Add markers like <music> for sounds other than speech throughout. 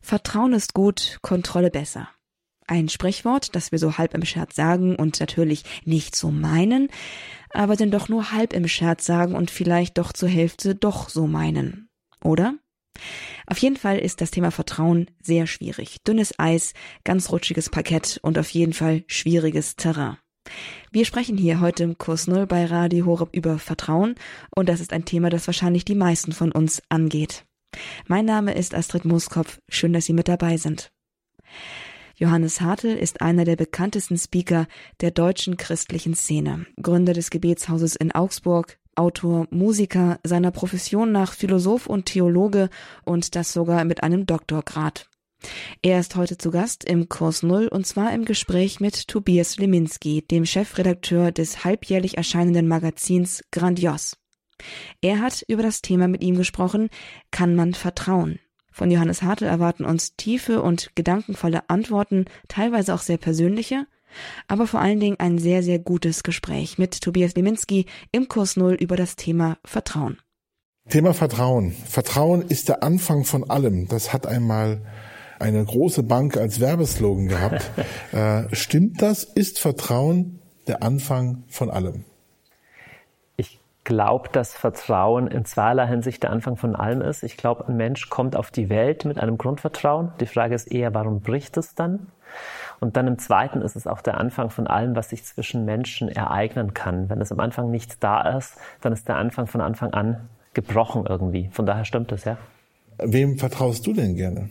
Vertrauen ist gut, Kontrolle besser. Ein Sprichwort, das wir so halb im Scherz sagen und natürlich nicht so meinen, aber denn doch nur halb im Scherz sagen und vielleicht doch zur Hälfte doch so meinen. Oder? Auf jeden Fall ist das Thema Vertrauen sehr schwierig. Dünnes Eis, ganz rutschiges Parkett und auf jeden Fall schwieriges Terrain. Wir sprechen hier heute im Kurs Null bei Radio Horeb über Vertrauen und das ist ein Thema, das wahrscheinlich die meisten von uns angeht. Mein Name ist Astrid Mooskopf. Schön, dass Sie mit dabei sind. Johannes Hartl ist einer der bekanntesten Speaker der deutschen christlichen Szene, Gründer des Gebetshauses in Augsburg, Autor, Musiker, seiner Profession nach Philosoph und Theologe und das sogar mit einem Doktorgrad. Er ist heute zu Gast im Kurs Null und zwar im Gespräch mit Tobias Leminski, dem Chefredakteur des halbjährlich erscheinenden Magazins Grandios. Er hat über das Thema mit ihm gesprochen, kann man vertrauen? Von Johannes Hartl erwarten uns tiefe und gedankenvolle Antworten, teilweise auch sehr persönliche, aber vor allen Dingen ein sehr, sehr gutes Gespräch mit Tobias Leminski im Kurs Null über das Thema Vertrauen. Thema Vertrauen. Vertrauen ist der Anfang von allem. Das hat einmal eine große Bank als Werbeslogan gehabt. <laughs> äh, stimmt das? Ist Vertrauen der Anfang von allem? Ich glaube, dass Vertrauen in zweierlei Hinsicht der Anfang von allem ist. Ich glaube, ein Mensch kommt auf die Welt mit einem Grundvertrauen. Die Frage ist eher, warum bricht es dann? Und dann im zweiten ist es auch der Anfang von allem, was sich zwischen Menschen ereignen kann. Wenn es am Anfang nicht da ist, dann ist der Anfang von Anfang an gebrochen irgendwie. Von daher stimmt es, ja. Wem vertraust du denn gerne?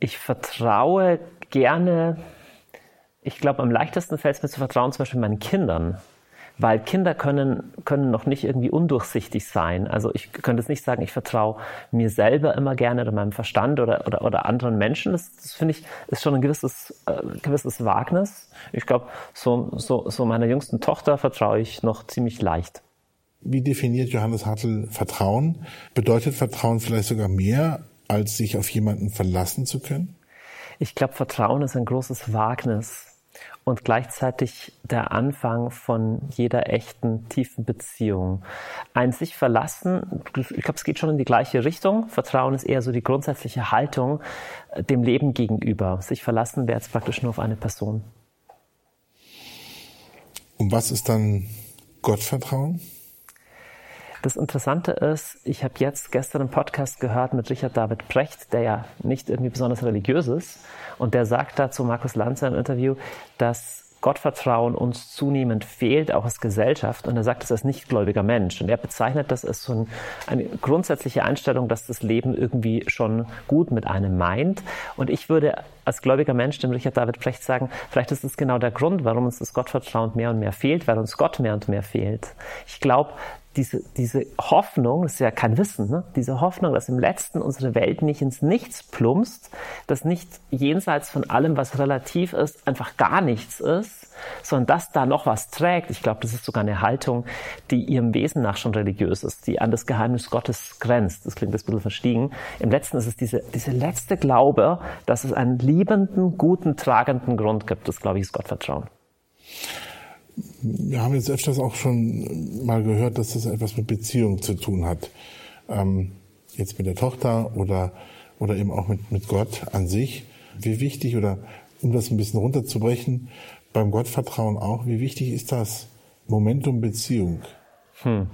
Ich vertraue gerne, ich glaube, am leichtesten fällt es mir zu vertrauen, zum Beispiel meinen Kindern weil Kinder können, können noch nicht irgendwie undurchsichtig sein. Also ich könnte jetzt nicht sagen, ich vertraue mir selber immer gerne oder meinem Verstand oder, oder, oder anderen Menschen. Das, das finde ich, ist schon ein gewisses, äh, gewisses Wagnis. Ich glaube, so, so, so meiner jüngsten Tochter vertraue ich noch ziemlich leicht. Wie definiert Johannes Hartl Vertrauen? Bedeutet Vertrauen vielleicht sogar mehr, als sich auf jemanden verlassen zu können? Ich glaube, Vertrauen ist ein großes Wagnis und gleichzeitig der Anfang von jeder echten, tiefen Beziehung. Ein sich verlassen, ich glaube, es geht schon in die gleiche Richtung. Vertrauen ist eher so die grundsätzliche Haltung äh, dem Leben gegenüber. Sich verlassen wäre jetzt praktisch nur auf eine Person. Und was ist dann Gottvertrauen? Das Interessante ist, ich habe jetzt gestern einen Podcast gehört mit Richard David Precht, der ja nicht irgendwie besonders religiös ist. Und der sagt dazu Markus Lanzer im Interview, dass Gottvertrauen uns zunehmend fehlt, auch als Gesellschaft. Und er sagt es als nichtgläubiger Mensch. Und er bezeichnet das als so ein, eine grundsätzliche Einstellung, dass das Leben irgendwie schon gut mit einem meint. Und ich würde als gläubiger Mensch dem Richard David Precht sagen, vielleicht ist es genau der Grund, warum uns das Gottvertrauen mehr und mehr fehlt, weil uns Gott mehr und mehr fehlt. Ich glaube, diese, diese Hoffnung, das ist ja kein Wissen, ne? diese Hoffnung, dass im Letzten unsere Welt nicht ins Nichts plumpst, dass nicht jenseits von allem, was relativ ist, einfach gar nichts ist, sondern dass da noch was trägt. Ich glaube, das ist sogar eine Haltung, die ihrem Wesen nach schon religiös ist, die an das Geheimnis Gottes grenzt. Das klingt ein bisschen verstiegen. Im Letzten ist es diese, diese letzte Glaube, dass es einen liebenden, guten, tragenden Grund gibt. Das, glaube ich, ist Gottvertrauen wir haben jetzt öfters auch schon mal gehört, dass das etwas mit Beziehung zu tun hat. Ähm, jetzt mit der Tochter oder, oder eben auch mit, mit Gott an sich. Wie wichtig oder um das ein bisschen runterzubrechen, beim Gottvertrauen auch, wie wichtig ist das Momentum Beziehung? Hm.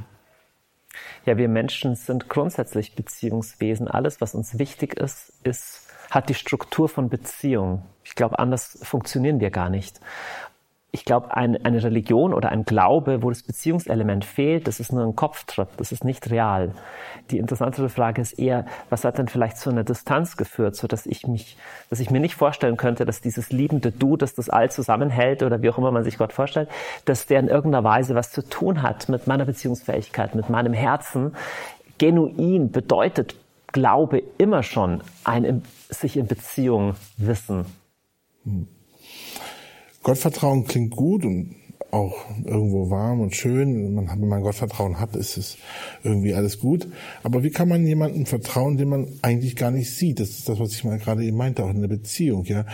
Ja, wir Menschen sind grundsätzlich Beziehungswesen. Alles, was uns wichtig ist, ist hat die Struktur von Beziehung. Ich glaube, anders funktionieren wir gar nicht ich glaube, ein, eine Religion oder ein Glaube, wo das Beziehungselement fehlt, das ist nur ein Kopftrip, das ist nicht real. Die interessantere Frage ist eher, was hat denn vielleicht zu einer Distanz geführt, so dass ich mich, dass ich mir nicht vorstellen könnte, dass dieses liebende Du, das das All zusammenhält oder wie auch immer man sich Gott vorstellt, dass der in irgendeiner Weise was zu tun hat mit meiner Beziehungsfähigkeit, mit meinem Herzen. Genuin bedeutet Glaube immer schon ein sich in Beziehung wissen. Hm. Gottvertrauen klingt gut und auch irgendwo warm und schön. Man, wenn man Gottvertrauen hat, ist es irgendwie alles gut. Aber wie kann man jemandem vertrauen, den man eigentlich gar nicht sieht? Das ist das, was ich mal gerade eben meinte, auch in der Beziehung, ja.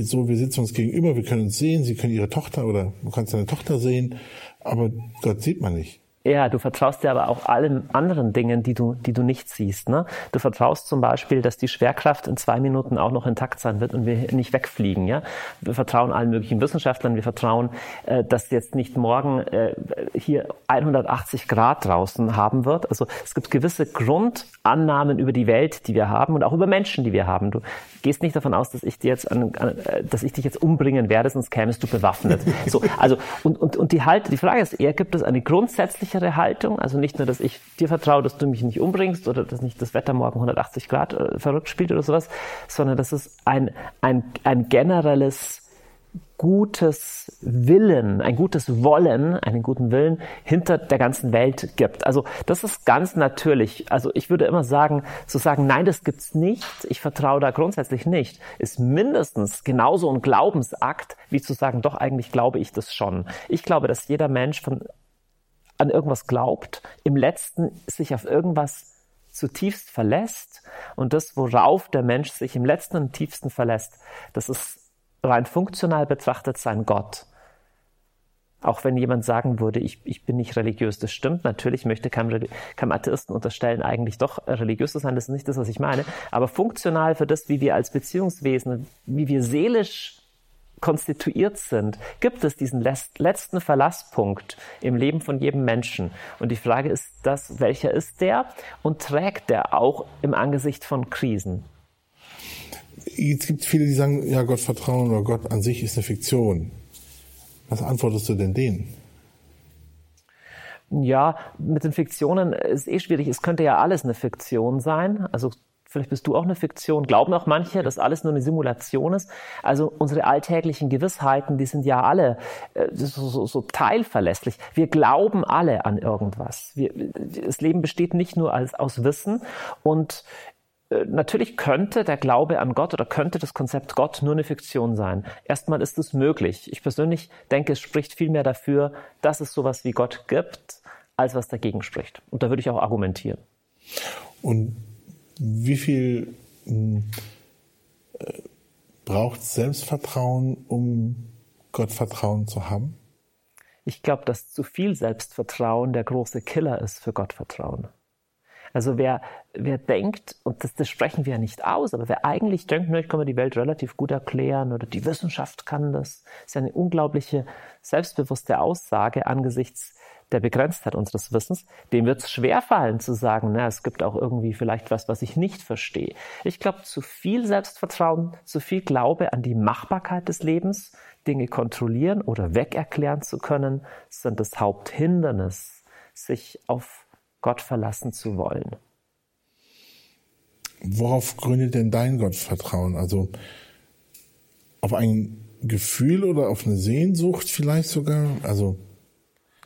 So, wir sitzen uns gegenüber, wir können uns sehen, sie können ihre Tochter oder du kannst deine Tochter sehen, aber Gott sieht man nicht. Ja, du vertraust dir aber auch allen anderen Dingen, die du, die du nicht siehst. Ne? Du vertraust zum Beispiel, dass die Schwerkraft in zwei Minuten auch noch intakt sein wird und wir nicht wegfliegen. Ja? Wir vertrauen allen möglichen Wissenschaftlern. Wir vertrauen, äh, dass jetzt nicht morgen äh, hier 180 Grad draußen haben wird. Also es gibt gewisse Grundannahmen über die Welt, die wir haben und auch über Menschen, die wir haben. Du gehst nicht davon aus, dass ich dir jetzt, an, an, äh, dass ich dich jetzt umbringen werde, sonst kämest du bewaffnet. <laughs> so, also und, und, und die halt, die Frage ist eher, gibt es eine grundsätzliche sichere Haltung. Also nicht nur, dass ich dir vertraue, dass du mich nicht umbringst oder dass nicht das Wetter morgen 180 Grad äh, verrückt spielt oder sowas, sondern dass es ein, ein, ein generelles gutes Willen, ein gutes Wollen, einen guten Willen hinter der ganzen Welt gibt. Also das ist ganz natürlich. Also ich würde immer sagen, zu sagen, nein, das gibt's nicht, ich vertraue da grundsätzlich nicht, ist mindestens genauso ein Glaubensakt, wie zu sagen, doch eigentlich glaube ich das schon. Ich glaube, dass jeder Mensch von an irgendwas glaubt, im letzten sich auf irgendwas zutiefst verlässt und das, worauf der Mensch sich im letzten und tiefsten verlässt, das ist rein funktional betrachtet sein Gott. Auch wenn jemand sagen würde, ich, ich bin nicht religiös, das stimmt. Natürlich möchte kein, kein Atheisten unterstellen, eigentlich doch religiös zu sein. Das ist nicht das, was ich meine. Aber funktional für das, wie wir als Beziehungswesen, wie wir seelisch konstituiert sind, gibt es diesen letzten Verlasspunkt im Leben von jedem Menschen. Und die Frage ist das, welcher ist der und trägt der auch im Angesicht von Krisen? Jetzt gibt es viele, die sagen, ja, Gott vertrauen oder Gott an sich ist eine Fiktion. Was antwortest du denn denen? Ja, mit den Fiktionen ist eh schwierig. Es könnte ja alles eine Fiktion sein. Also vielleicht bist du auch eine Fiktion, glauben auch manche, dass alles nur eine Simulation ist. Also unsere alltäglichen Gewissheiten, die sind ja alle äh, so, so, so teilverlässlich. Wir glauben alle an irgendwas. Wir, das Leben besteht nicht nur als, aus Wissen und Natürlich könnte der Glaube an Gott oder könnte das Konzept Gott nur eine Fiktion sein. Erstmal ist es möglich. Ich persönlich denke, es spricht viel mehr dafür, dass es sowas wie Gott gibt, als was dagegen spricht. Und da würde ich auch argumentieren. Und wie viel hm, äh, braucht Selbstvertrauen, um Gottvertrauen zu haben? Ich glaube, dass zu viel Selbstvertrauen der große Killer ist für Gottvertrauen. Also wer, wer denkt, und das, das sprechen wir ja nicht aus, aber wer eigentlich denkt, ich kann mir die Welt relativ gut erklären oder die Wissenschaft kann das, ist ja eine unglaubliche selbstbewusste Aussage angesichts der Begrenztheit unseres Wissens, dem wird es schwerfallen zu sagen, na, es gibt auch irgendwie vielleicht was, was ich nicht verstehe. Ich glaube, zu viel Selbstvertrauen, zu viel Glaube an die Machbarkeit des Lebens, Dinge kontrollieren oder wegerklären zu können, sind das Haupthindernis, sich auf Gott verlassen zu wollen. Worauf gründet denn dein Gottvertrauen? Also auf ein Gefühl oder auf eine Sehnsucht vielleicht sogar? Also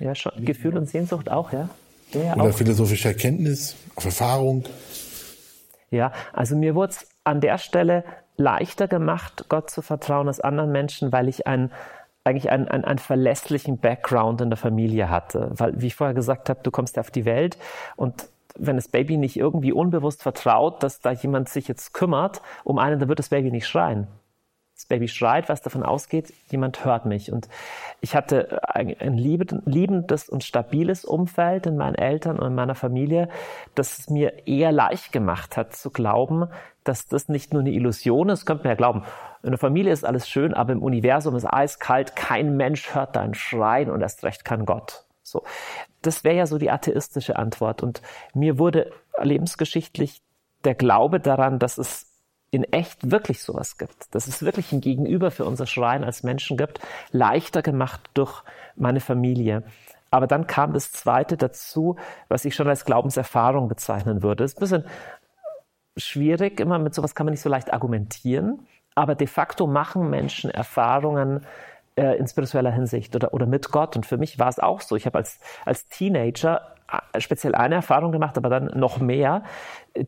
ja, schon. Gefühl und Sehnsucht auch, ja. ja Oder auch. philosophische Erkenntnis, auf Erfahrung. Ja, also mir wurde es an der Stelle leichter gemacht, Gott zu vertrauen als anderen Menschen, weil ich ein, eigentlich einen, einen, einen verlässlichen Background in der Familie hatte. Weil, wie ich vorher gesagt habe, du kommst ja auf die Welt und wenn das Baby nicht irgendwie unbewusst vertraut, dass da jemand sich jetzt kümmert um einen, dann wird das Baby nicht schreien das Baby schreit, was davon ausgeht, jemand hört mich. Und ich hatte ein liebendes und stabiles Umfeld in meinen Eltern und in meiner Familie, das es mir eher leicht gemacht hat zu glauben, dass das nicht nur eine Illusion ist, könnte man ja glauben. In der Familie ist alles schön, aber im Universum ist eiskalt, kein Mensch hört dein Schreien und erst recht kann Gott. So. Das wäre ja so die atheistische Antwort. Und mir wurde lebensgeschichtlich der Glaube daran, dass es in echt wirklich sowas gibt, dass es wirklich ein Gegenüber für unser Schreien als Menschen gibt, leichter gemacht durch meine Familie. Aber dann kam das Zweite dazu, was ich schon als Glaubenserfahrung bezeichnen würde. Es ist ein bisschen schwierig, immer mit sowas kann man nicht so leicht argumentieren, aber de facto machen Menschen Erfahrungen äh, in spiritueller Hinsicht oder, oder mit Gott. Und für mich war es auch so. Ich habe als, als Teenager äh, speziell eine Erfahrung gemacht, aber dann noch mehr,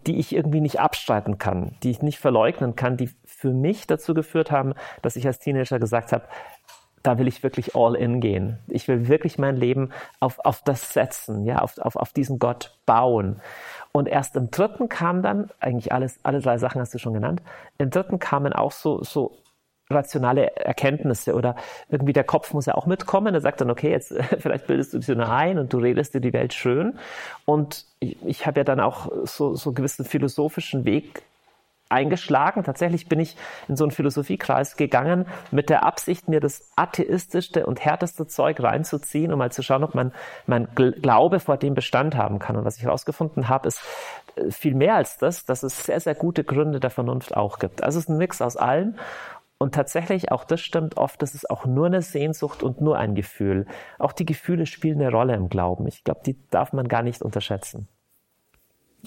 die ich irgendwie nicht abstreiten kann, die ich nicht verleugnen kann, die für mich dazu geführt haben, dass ich als Teenager gesagt habe, da will ich wirklich all in gehen. Ich will wirklich mein Leben auf, auf das setzen, ja, auf, auf, auf diesen Gott bauen. Und erst im dritten kam dann, eigentlich alles, alle drei Sachen hast du schon genannt, im dritten kamen auch so, so rationale Erkenntnisse oder irgendwie der Kopf muss ja auch mitkommen. Er sagt dann, okay, jetzt <laughs> vielleicht bildest du dich nur ein und du redest dir die Welt schön. Und ich, ich habe ja dann auch so, so gewissen philosophischen Weg eingeschlagen. Tatsächlich bin ich in so einen Philosophiekreis gegangen mit der Absicht, mir das atheistischste und härteste Zeug reinzuziehen, um mal zu schauen, ob mein, mein Glaube vor dem Bestand haben kann. Und was ich herausgefunden habe, ist äh, viel mehr als das, dass es sehr, sehr gute Gründe der Vernunft auch gibt. Also es ist ein Mix aus allen. Und tatsächlich, auch das stimmt oft, das ist auch nur eine Sehnsucht und nur ein Gefühl. Auch die Gefühle spielen eine Rolle im Glauben. Ich glaube, die darf man gar nicht unterschätzen.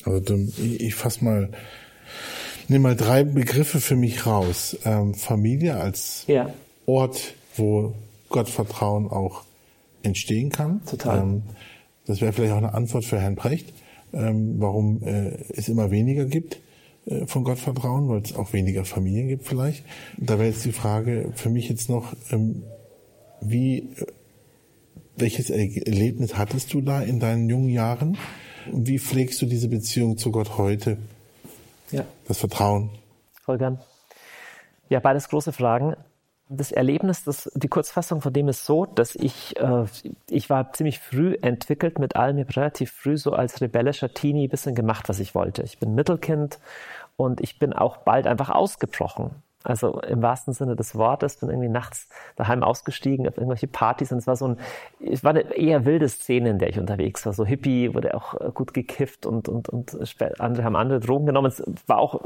Also ich fasse mal nehme mal drei Begriffe für mich raus. Ähm, Familie als ja. Ort, wo Gottvertrauen auch entstehen kann. Total. Ähm, das wäre vielleicht auch eine Antwort für Herrn Precht, ähm, warum äh, es immer weniger gibt äh, von Gottvertrauen, weil es auch weniger Familien gibt vielleicht. Da wäre jetzt die Frage für mich jetzt noch, ähm, wie, äh, welches Erlebnis hattest du da in deinen jungen Jahren? Wie pflegst du diese Beziehung zu Gott heute? Ja. Das Vertrauen. Voll gern. Ja, beides große Fragen. Das Erlebnis, das, die Kurzfassung von dem ist so, dass ich, äh, ich war ziemlich früh entwickelt mit allem, ich habe relativ früh so als rebellischer Teenie ein bisschen gemacht, was ich wollte. Ich bin Mittelkind und ich bin auch bald einfach ausgebrochen. Also im wahrsten Sinne des Wortes, bin irgendwie nachts daheim ausgestiegen auf irgendwelche Partys und es war so ein, es war eine eher wilde Szene, in der ich unterwegs war. So Hippie wurde auch äh, gut gekifft und, und, und andere haben andere Drogen genommen. Es war auch,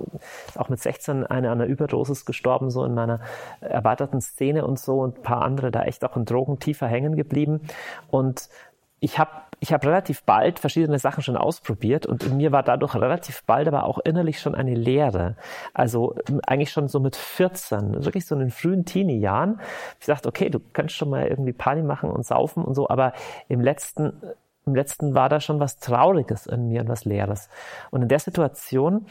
auch mit 16 eine an einer Überdosis gestorben, so in meiner erweiterten Szene und so und ein paar andere da echt auch in Drogen tiefer hängen geblieben. Und ich habe ich hab relativ bald verschiedene Sachen schon ausprobiert und in mir war dadurch relativ bald aber auch innerlich schon eine Leere. Also eigentlich schon so mit 14, wirklich so in den frühen Teenie-Jahren. Ich dachte, okay, du kannst schon mal irgendwie Party machen und saufen und so, aber im letzten, im letzten war da schon was Trauriges in mir und was Leeres. Und in der Situation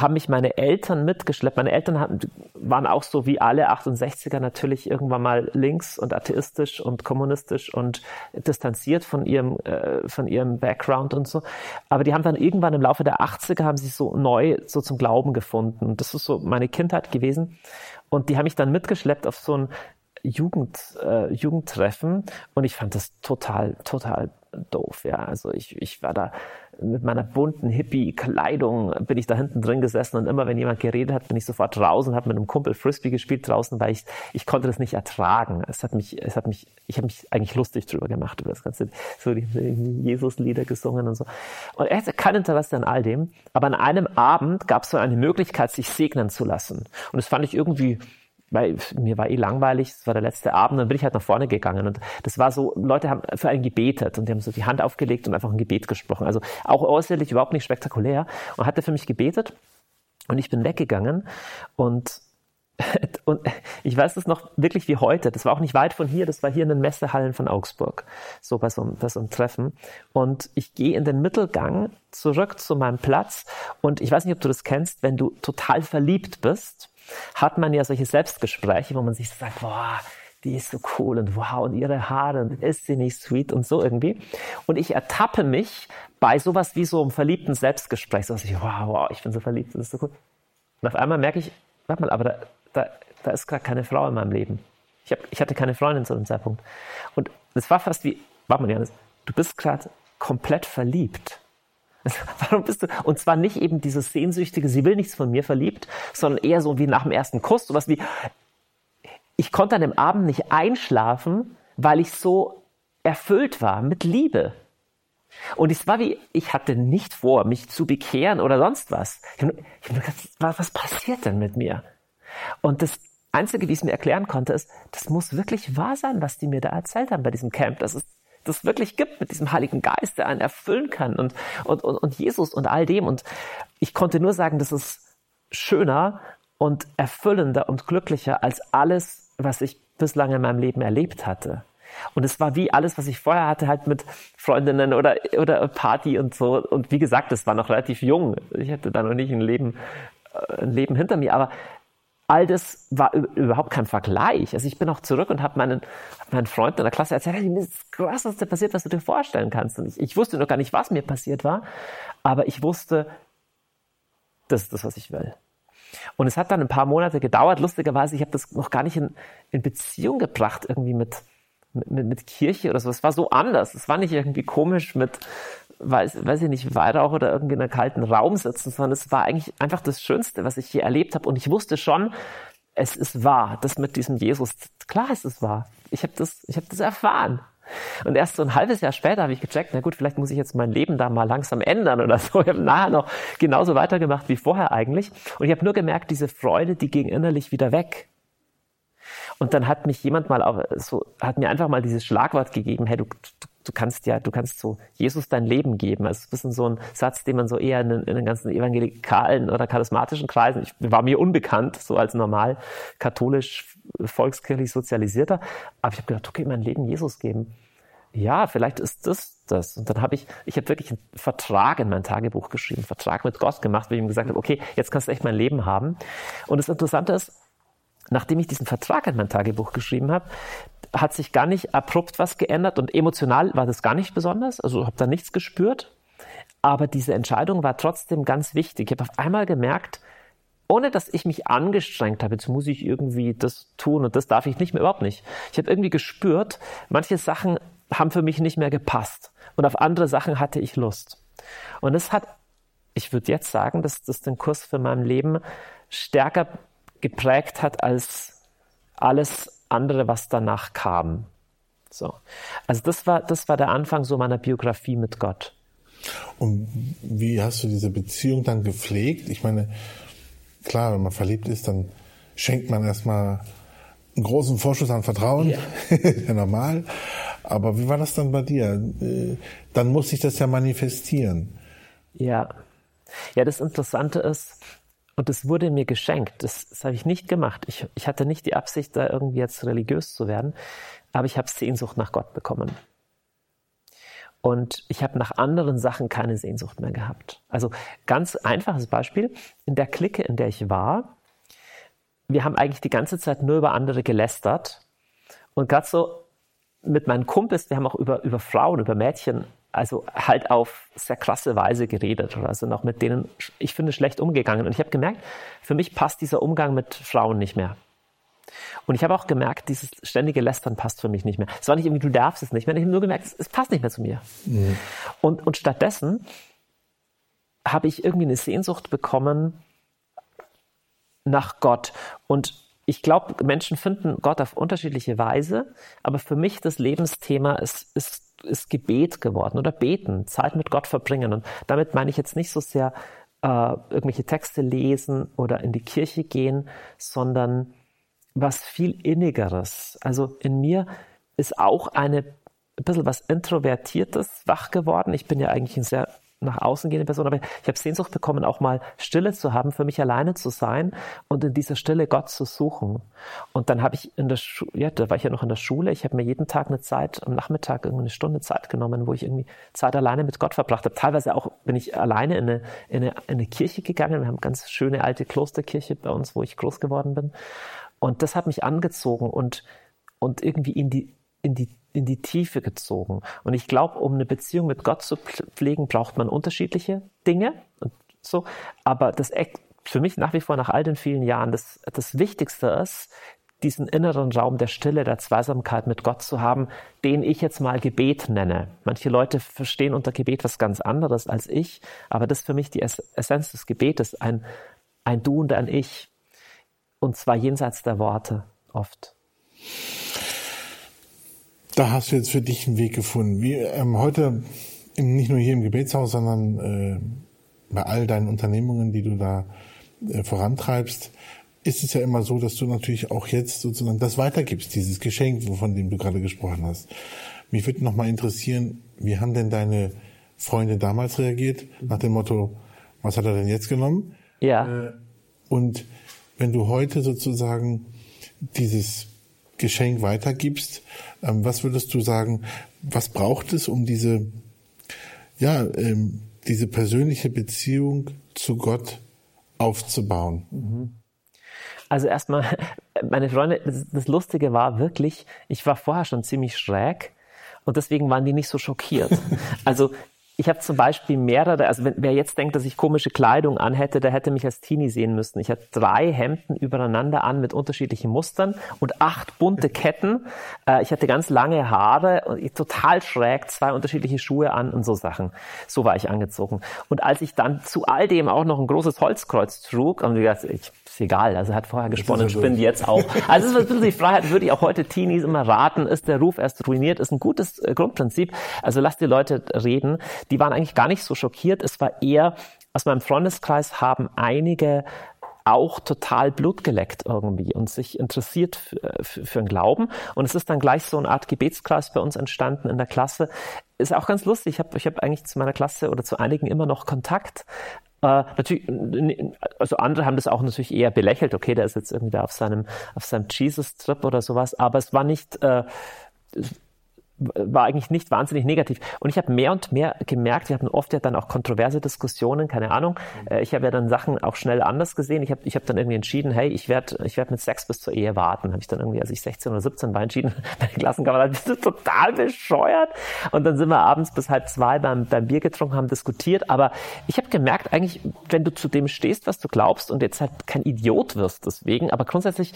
haben mich meine Eltern mitgeschleppt. Meine Eltern hatten, waren auch so wie alle 68er natürlich irgendwann mal links und atheistisch und kommunistisch und distanziert von ihrem, äh, von ihrem Background und so. Aber die haben dann irgendwann im Laufe der 80er haben sie so neu so zum Glauben gefunden. Und das ist so meine Kindheit gewesen. Und die haben mich dann mitgeschleppt auf so ein Jugend, äh, Jugendtreffen und ich fand das total, total doof. Ja, also ich, ich war da mit meiner bunten Hippie-Kleidung bin ich da hinten drin gesessen und immer wenn jemand geredet hat, bin ich sofort draußen, habe mit einem Kumpel Frisbee gespielt draußen, weil ich, ich konnte das nicht ertragen. Es hat mich, es hat mich, ich habe mich eigentlich lustig drüber gemacht über das Ganze, so die, Jesus-Lieder gesungen und so. Und er hatte kein Interesse an all dem, aber an einem Abend gab es so eine Möglichkeit, sich segnen zu lassen. Und das fand ich irgendwie weil mir war eh langweilig, es war der letzte Abend, dann bin ich halt nach vorne gegangen und das war so, Leute haben für einen gebetet und die haben so die Hand aufgelegt und einfach ein Gebet gesprochen. Also auch äußerlich überhaupt nicht spektakulär und hat er für mich gebetet und ich bin weggegangen und <laughs> und ich weiß es noch wirklich wie heute. Das war auch nicht weit von hier. Das war hier in den Messehallen von Augsburg. So bei so, bei so einem Treffen. Und ich gehe in den Mittelgang zurück zu meinem Platz. Und ich weiß nicht, ob du das kennst, wenn du total verliebt bist hat man ja solche Selbstgespräche, wo man sich sagt, boah, die ist so cool und wow, und ihre Haare und ist sie nicht sweet und so irgendwie. Und ich ertappe mich bei sowas wie so einem verliebten Selbstgespräch, so dass ich, wow, wow, ich bin so verliebt, das ist so cool. Und auf einmal merke ich, warte mal, aber da, da, da ist gerade keine Frau in meinem Leben. Ich, hab, ich hatte keine Freundin zu dem Zeitpunkt. Und es war fast wie, warte mal, Janis, du bist gerade komplett verliebt. <laughs> Warum bist du? Und zwar nicht eben dieses sehnsüchtige, sie will nichts von mir verliebt, sondern eher so wie nach dem ersten Kuss, sowas wie, ich konnte an dem Abend nicht einschlafen, weil ich so erfüllt war mit Liebe. Und es war wie, ich hatte nicht vor, mich zu bekehren oder sonst was. Ich habe hab gedacht, was passiert denn mit mir? Und das Einzige, wie ich es mir erklären konnte, ist, das muss wirklich wahr sein, was die mir da erzählt haben bei diesem Camp. Das ist das wirklich gibt mit diesem Heiligen Geist, der einen erfüllen kann und, und, und, und Jesus und all dem. Und ich konnte nur sagen, das ist schöner und erfüllender und glücklicher als alles, was ich bislang in meinem Leben erlebt hatte. Und es war wie alles, was ich vorher hatte, halt mit Freundinnen oder, oder Party und so. Und wie gesagt, es war noch relativ jung. Ich hatte da noch nicht ein Leben, äh, ein Leben hinter mir. Aber all das war überhaupt kein Vergleich. Also ich bin auch zurück und habe meinen, meinen Freunden in der Klasse erzählt, hey, mir ist das Krasseste passiert, was du dir vorstellen kannst. Und ich, ich wusste noch gar nicht, was mir passiert war, aber ich wusste, das ist das, was ich will. Und es hat dann ein paar Monate gedauert. Lustigerweise, ich habe das noch gar nicht in, in Beziehung gebracht, irgendwie mit, mit, mit Kirche oder so. Es war so anders. Es war nicht irgendwie komisch mit, weiß, weiß ich nicht, Weihrauch oder irgendwie in einem kalten Raum sitzen, sondern es war eigentlich einfach das Schönste, was ich hier erlebt habe. Und ich wusste schon, es ist wahr. Das mit diesem Jesus, klar ist es wahr. Ich habe das, ich habe das erfahren. Und erst so ein halbes Jahr später habe ich gecheckt, na gut, vielleicht muss ich jetzt mein Leben da mal langsam ändern oder so. <laughs> Ich habe nachher noch genauso weitergemacht wie vorher eigentlich. Und ich habe nur gemerkt, diese Freude, die ging innerlich wieder weg. Und dann hat mich jemand mal auch so, hat mir einfach mal dieses Schlagwort gegeben, hey, du, du, du kannst ja, du kannst so Jesus dein Leben geben. Also, das ist so ein Satz, den man so eher in, in den ganzen evangelikalen oder charismatischen Kreisen, ich, war mir unbekannt, so als normal katholisch, volkskirchlich sozialisierter. Aber ich habe gedacht, okay, mein Leben Jesus geben. Ja, vielleicht ist das das. Und dann habe ich, ich habe wirklich einen Vertrag in mein Tagebuch geschrieben, Vertrag mit Gott gemacht, wo ich ihm gesagt habe, okay, jetzt kannst du echt mein Leben haben. Und das Interessante ist, nachdem ich diesen Vertrag in mein Tagebuch geschrieben habe, hat sich gar nicht abrupt was geändert und emotional war das gar nicht besonders. Also habe da nichts gespürt. Aber diese Entscheidung war trotzdem ganz wichtig. Ich habe auf einmal gemerkt, ohne dass ich mich angestrengt habe, jetzt muss ich irgendwie das tun und das darf ich nicht mehr, überhaupt nicht. Ich habe irgendwie gespürt, manche Sachen haben für mich nicht mehr gepasst und auf andere Sachen hatte ich Lust. Und es hat, ich würde jetzt sagen, dass das den Kurs für mein Leben stärker geprägt hat als alles andere, was danach kam. So. Also das war, das war der Anfang so meiner Biografie mit Gott. Und wie hast du diese Beziehung dann gepflegt? Ich meine, klar, wenn man verliebt ist, dann schenkt man erstmal einen großen Vorschuss an Vertrauen. Ja. <laughs> ja, normal. Aber wie war das dann bei dir? Äh, dann muss sich das ja manifestieren. Ja. Ja, das Interessante ist, und es wurde mir geschenkt. Das, das habe ich nicht gemacht. Ich, ich hatte nicht die Absicht, da irgendwie jetzt religiös zu werden, aber ich habe Sehnsucht nach Gott bekommen. Und ich habe nach anderen Sachen keine Sehnsucht mehr gehabt. Also ganz einfaches Beispiel. In der Clique, in der ich war, wir haben eigentlich die ganze Zeit nur über andere gelästert. Und gerade so mit meinen Kumpels, wir haben auch über, über Frauen, über Mädchen also halt auf sehr krasse Weise geredet oder sind auch mit denen, ich finde, schlecht umgegangen. Und ich habe gemerkt, für mich passt dieser Umgang mit Frauen nicht mehr. Und ich habe auch gemerkt, dieses ständige Lästern passt für mich nicht mehr. Es war nicht irgendwie, du darfst es nicht mehr. Ich habe nur gemerkt, es, es passt nicht mehr zu mir. Mhm. Und, und stattdessen habe ich irgendwie eine Sehnsucht bekommen nach Gott. Und ich glaube, Menschen finden Gott auf unterschiedliche Weise, aber für mich das Lebensthema ist, ist ist Gebet geworden oder beten, Zeit mit Gott verbringen. Und damit meine ich jetzt nicht so sehr äh, irgendwelche Texte lesen oder in die Kirche gehen, sondern was viel innigeres. Also in mir ist auch eine ein bisschen was Introvertiertes wach geworden. Ich bin ja eigentlich ein sehr nach außen gehende Person, aber ich habe Sehnsucht bekommen, auch mal Stille zu haben, für mich alleine zu sein und in dieser Stille Gott zu suchen. Und dann habe ich in der Schule, ja, da war ich ja noch in der Schule, ich habe mir jeden Tag eine Zeit, am Nachmittag irgendwie eine Stunde Zeit genommen, wo ich irgendwie Zeit alleine mit Gott verbracht habe. Teilweise auch bin ich alleine in eine, in eine, in eine Kirche gegangen. Wir haben ganz schöne alte Klosterkirche bei uns, wo ich groß geworden bin. Und das hat mich angezogen und, und irgendwie in die, in die in die Tiefe gezogen. Und ich glaube, um eine Beziehung mit Gott zu pflegen, braucht man unterschiedliche Dinge und so. Aber das für mich nach wie vor nach all den vielen Jahren das, das Wichtigste ist, diesen inneren Raum der Stille, der Zweisamkeit mit Gott zu haben, den ich jetzt mal Gebet nenne. Manche Leute verstehen unter Gebet was ganz anderes als ich, aber das ist für mich die Essenz des Gebetes, ein, ein Du und ein Ich. Und zwar jenseits der Worte oft da hast du jetzt für dich einen Weg gefunden. Wie ähm, heute nicht nur hier im Gebetshaus, sondern äh, bei all deinen Unternehmungen, die du da äh, vorantreibst, ist es ja immer so, dass du natürlich auch jetzt sozusagen das weitergibst, dieses Geschenk, von dem du gerade gesprochen hast. Mich würde noch mal interessieren, wie haben denn deine Freunde damals reagiert, nach dem Motto, was hat er denn jetzt genommen? Ja. Äh, und wenn du heute sozusagen dieses Geschenk weitergibst, ähm, was würdest du sagen, was braucht es, um diese, ja, ähm, diese persönliche Beziehung zu Gott aufzubauen? Mhm. Also erstmal, <laughs> meine Freunde, das, das Lustige war wirklich, ich war vorher schon ziemlich schräg und deswegen waren die nicht so schockiert. <laughs> Also ich habe zum Beispiel mehrere, also wenn, wer jetzt denkt, dass ich komische Kleidung anhätte, der hätte mich als Teenie sehen müssen. Ich hatte drei Hemden übereinander an mit unterschiedlichen Mustern und acht bunte Ketten. Äh, ich hatte ganz lange Haare und total schräg, zwei unterschiedliche Schuhe an und so Sachen. So war ich angezogen. Und als ich dann zu all dem auch noch ein großes Holzkreuz trug, haben die gesagt, ich ist egal. Also er hat vorher gesponnen, spinnt jetzt auch. Also es ist ein bisschen die Freiheit, würde ich auch heute Teenies immer raten, ist der Ruf erst ruiniert, ist ein gutes äh, Grundprinzip. Also lasst die Leute reden. Die waren eigentlich gar nicht so schockiert. Es war eher, aus meinem Freundeskreis haben einige auch total Blut geleckt irgendwie und sich interessiert für, für, für den Glauben. Und es ist dann gleich so eine Art Gebetskreis bei uns entstanden in der Klasse. Ist auch ganz lustig. Ich habe ich hab eigentlich zu meiner Klasse oder zu einigen immer noch Kontakt. Äh, natürlich, also andere haben das auch natürlich eher belächelt. Okay, der ist jetzt irgendwie da auf seinem, auf seinem Jesus-Trip oder sowas. Aber es war nicht, äh, war eigentlich nicht wahnsinnig negativ. Und ich habe mehr und mehr gemerkt, wir hatten oft ja dann auch kontroverse Diskussionen, keine Ahnung. Mhm. Ich habe ja dann Sachen auch schnell anders gesehen. Ich habe ich hab dann irgendwie entschieden, hey, ich werde ich werd mit Sex bis zur Ehe warten. Habe ich dann irgendwie, als ich 16 oder 17 war, entschieden, <laughs> meine Klassenkameraden, bist du total bescheuert? Und dann sind wir abends bis halb zwei beim, beim Bier getrunken, haben diskutiert. Aber ich habe gemerkt, eigentlich, wenn du zu dem stehst, was du glaubst und jetzt halt kein Idiot wirst deswegen, aber grundsätzlich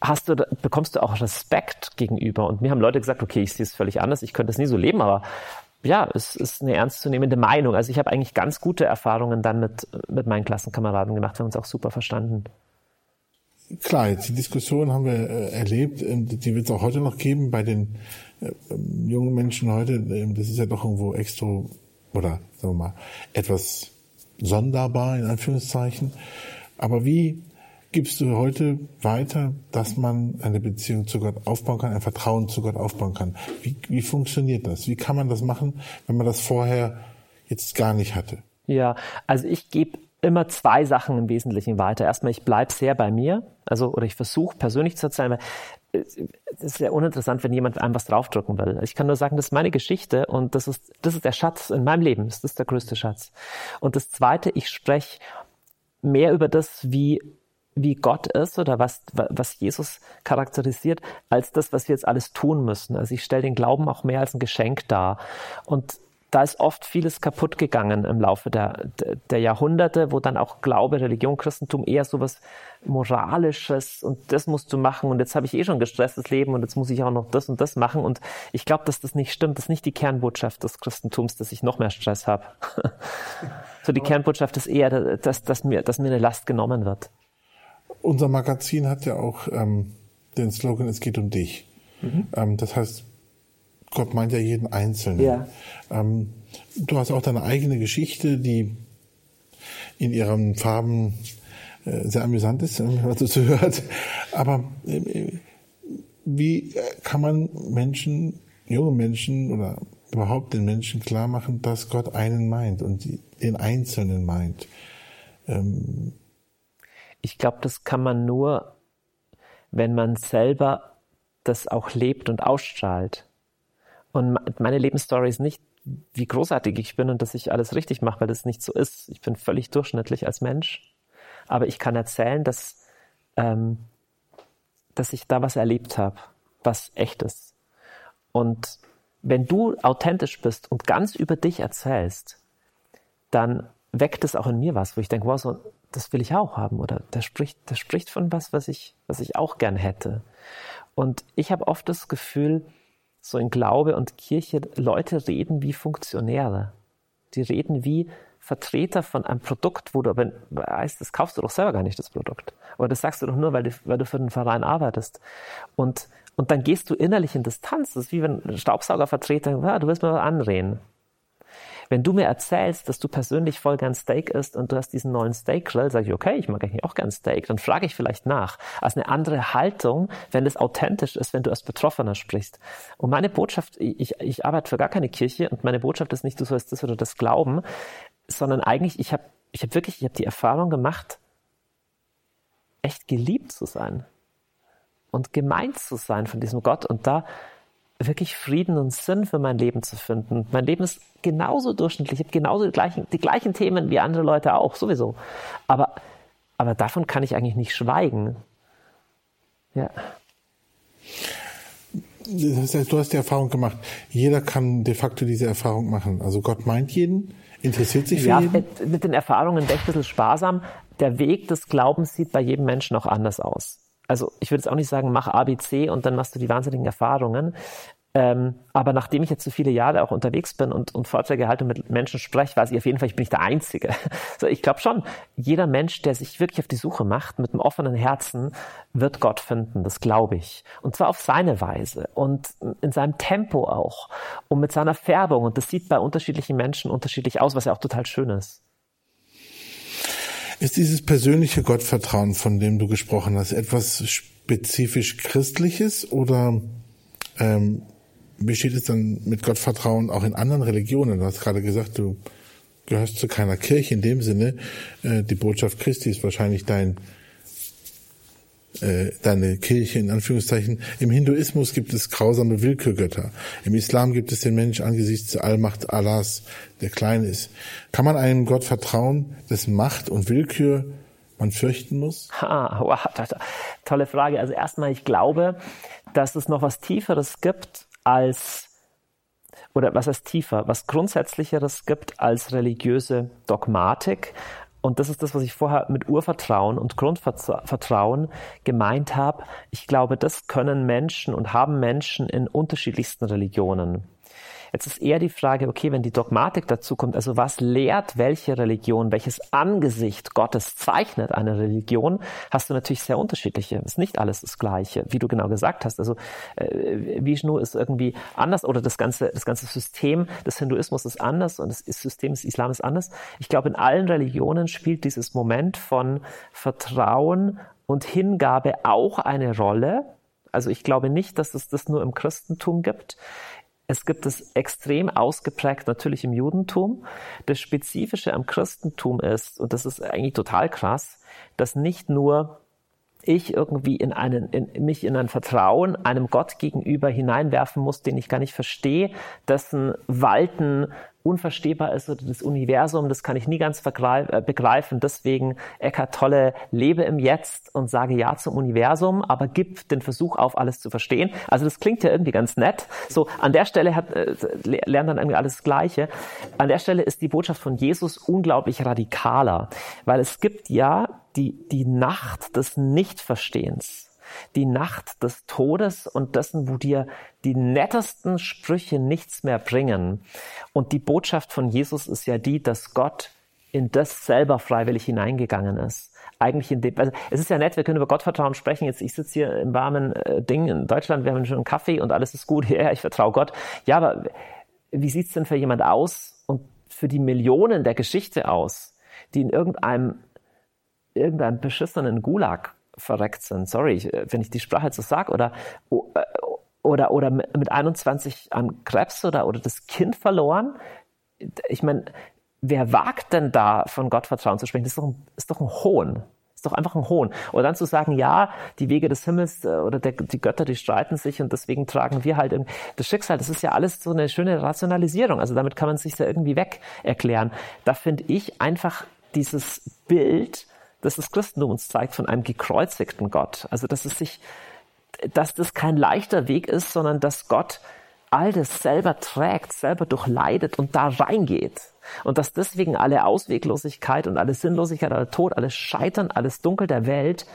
hast du, bekommst du auch Respekt gegenüber. Und mir haben Leute gesagt, okay, ich sehe es völlig anders, ich könnte es nie so leben, aber ja, es ist eine ernstzunehmende Meinung. Also ich habe eigentlich ganz gute Erfahrungen dann mit, mit meinen Klassenkameraden gemacht, wir haben uns auch super verstanden. Klar, die Diskussion haben wir äh, erlebt, ähm, die wird es auch heute noch geben bei den äh, jungen Menschen heute. Ähm, das ist ja doch irgendwo extra oder sagen wir mal etwas sonderbar in Anführungszeichen. Aber wie gibst du heute weiter, dass man eine Beziehung zu Gott aufbauen kann, ein Vertrauen zu Gott aufbauen kann? Wie, wie funktioniert das? Wie kann man das machen, wenn man das vorher jetzt gar nicht hatte? Ja, also ich gebe immer zwei Sachen im Wesentlichen weiter. Erstmal, ich bleibe sehr bei mir, also oder ich versuche persönlich zu erzählen, weil es ist sehr uninteressant, wenn jemand einem was draufdrücken will. Ich kann nur sagen, das ist meine Geschichte und das ist, das ist der Schatz in meinem Leben. Das ist der größte Schatz. Und das Zweite, ich spreche mehr über das, wie wie Gott ist oder was, was Jesus charakterisiert, als das, was wir jetzt alles tun müssen. Also ich stelle den Glauben auch mehr als ein Geschenk dar. Und da ist oft vieles kaputt gegangen im Laufe der, der Jahrhunderte, wo dann auch Glaube, Religion, Christentum eher so was Moralisches und das musst du machen und jetzt habe ich eh schon ein gestresstes Leben und jetzt muss ich auch noch das und das machen und ich glaube, dass das nicht stimmt. Das ist nicht die Kernbotschaft des Christentums, dass ich noch mehr Stress habe. <laughs> so die Kernbotschaft ist eher, dass, dass, mir, dass mir eine Last genommen wird. Unser Magazin hat ja auch ähm, den Slogan, es geht um dich. Mhm. Ähm, das heißt, Gott meint ja jeden Einzelnen. Ja. Ähm, du hast auch deine eigene Geschichte, die in ihren Farben äh, sehr amüsant ist, wenn man so <laughs> hört. Aber äh, wie kann man Menschen, junge Menschen oder überhaupt den Menschen klar machen, dass Gott einen meint und den Einzelnen meint? Ähm, ich glaube, das kann man nur, wenn man selber das auch lebt und ausstrahlt. Und meine Lebensstory ist nicht, wie großartig ich bin und dass ich alles richtig mache, weil das nicht so ist. Ich bin völlig durchschnittlich als Mensch. Aber ich kann erzählen, dass, ähm, dass ich da was erlebt habe, was echt ist. Und wenn du authentisch bist und ganz über dich erzählst, dann weckt es auch in mir was, wo ich denke, wow, so, das will ich auch haben oder der spricht, der spricht von was, was ich, was ich auch gern hätte. Und ich habe oft das Gefühl, so in Glaube und Kirche, Leute reden wie Funktionäre. Die reden wie Vertreter von einem Produkt, wo du aber weißt, das kaufst du doch selber gar nicht, das Produkt. Oder das sagst du doch nur, weil du, weil du für den Verein arbeitest. Und, und dann gehst du innerlich in Distanz. Das ist wie wenn ein Staubsaugervertreter, ja, du willst mir was andrehen. Wenn du mir erzählst, dass du persönlich voll gern Steak isst und du hast diesen neuen Steak-Grill, sage ich, okay, ich mag eigentlich auch gern Steak, dann frage ich vielleicht nach. Als eine andere Haltung, wenn es authentisch ist, wenn du als Betroffener sprichst. Und meine Botschaft, ich, ich arbeite für gar keine Kirche und meine Botschaft ist nicht, du sollst das oder das glauben, sondern eigentlich, ich habe ich hab wirklich, ich habe die Erfahrung gemacht, echt geliebt zu sein und gemeint zu sein von diesem Gott. Und da wirklich Frieden und Sinn für mein Leben zu finden. Mein Leben ist genauso durchschnittlich, ich habe genauso die gleichen, die gleichen Themen wie andere Leute auch, sowieso. Aber, aber davon kann ich eigentlich nicht schweigen. Ja. Das heißt, du hast die Erfahrung gemacht. Jeder kann de facto diese Erfahrung machen. Also Gott meint jeden, interessiert sich für ja, jeden. Mit den Erfahrungen echt ein bisschen sparsam. Der Weg des Glaubens sieht bei jedem Menschen auch anders aus. Also ich würde jetzt auch nicht sagen, mach ABC und dann machst du die wahnsinnigen Erfahrungen. Ähm, aber nachdem ich jetzt so viele Jahre auch unterwegs bin und, und Vorträge halte und mit Menschen spreche, weiß ich auf jeden Fall, ich bin nicht der Einzige. <laughs> So, ich glaube schon, jeder Mensch, der sich wirklich auf die Suche macht, mit einem offenen Herzen, wird Gott finden. Das glaube ich. Und zwar auf seine Weise und in seinem Tempo auch und mit seiner Färbung. Und das sieht bei unterschiedlichen Menschen unterschiedlich aus, was ja auch total schön ist. Ist dieses persönliche Gottvertrauen, von dem du gesprochen hast, etwas spezifisch Christliches oder ähm, wie steht es dann mit Gottvertrauen auch in anderen Religionen? Du hast gerade gesagt, du gehörst zu keiner Kirche in dem Sinne. Äh, die Botschaft Christi ist wahrscheinlich dein äh, deine Kirche in Anführungszeichen. Im Hinduismus gibt es grausame Willkürgötter. Im Islam gibt es den Mensch angesichts der Allmacht Allahs, der klein ist. Kann man einem Gott vertrauen, dessen Macht und Willkür man fürchten muss? Ha, wow, <laughs> tolle Frage. Also erstmal, ich glaube, dass es noch was Tieferes gibt als oder was heißt tiefer, was grundsätzlicheres gibt als religiöse Dogmatik. Und das ist das, was ich vorher mit Urvertrauen und Grundvertrauen gemeint habe. Ich glaube, das können Menschen und haben Menschen in unterschiedlichsten Religionen. Jetzt ist eher die Frage, okay, wenn die Dogmatik dazu kommt, also was lehrt welche Religion, welches Angesicht Gottes zeichnet eine Religion, hast du natürlich sehr unterschiedliche. Ist nicht alles das Gleiche, wie du genau gesagt hast. Also äh, Vishnu ist irgendwie anders oder das ganze, das ganze System des Hinduismus ist anders und das System des Islam ist anders. Ich glaube, in allen Religionen spielt dieses Moment von Vertrauen und Hingabe auch eine Rolle. Also ich glaube nicht, dass es das nur im Christentum gibt. Es gibt es extrem ausgeprägt natürlich im Judentum. Das Spezifische am Christentum ist, und das ist eigentlich total krass, dass nicht nur ich irgendwie in einen, in, mich in ein Vertrauen einem Gott gegenüber hineinwerfen muss, den ich gar nicht verstehe, dessen Walten unverstehbar ist oder das Universum, das kann ich nie ganz äh, begreifen. Deswegen Eckart Tolle, lebe im Jetzt und sage Ja zum Universum, aber gib den Versuch auf, alles zu verstehen. Also das klingt ja irgendwie ganz nett. So, an der Stelle hat, äh, lernt dann irgendwie alles Gleiche. An der Stelle ist die Botschaft von Jesus unglaublich radikaler, weil es gibt ja die, die Nacht des Nichtverstehens die Nacht des Todes und dessen, wo dir die nettesten Sprüche nichts mehr bringen. Und die Botschaft von Jesus ist ja die, dass Gott in das selber freiwillig hineingegangen ist. Eigentlich in dem, also es ist ja nett, wir können über Gottvertrauen sprechen. Jetzt, ich sitze hier im warmen äh, Ding in Deutschland, wir haben schon einen Kaffee und alles ist gut. <laughs> Ja, ich vertraue Gott. Ja, aber wie sieht's denn für jemand aus und für die Millionen der Geschichte aus, die in irgendeinem, irgendeinem beschissenen Gulag verreckt sind. Sorry, wenn ich die Sprache jetzt so sage. Oder, oder, oder mit 21 an Krebs oder, oder das Kind verloren. Ich meine, wer wagt denn da von Gottvertrauen zu sprechen? Das ist doch ein, ist doch ein Hohn. Ist doch einfach ein Hohn. Oder dann zu sagen, ja, die Wege des Himmels äh, oder der, die Götter, die streiten sich und deswegen tragen wir halt das Schicksal. Das ist ja alles so eine schöne Rationalisierung. Also damit kann man sich ja irgendwie weg erklären. Da finde ich einfach dieses Bild dass das Christentum uns zeigt von einem gekreuzigten Gott. Also, dass es sich, dass das kein leichter Weg ist, sondern dass Gott all das selber trägt, selber durchleidet und da reingeht. Und dass deswegen alle Ausweglosigkeit und alle Sinnlosigkeit, aller Tod, alles Scheitern, alles Dunkel der Welt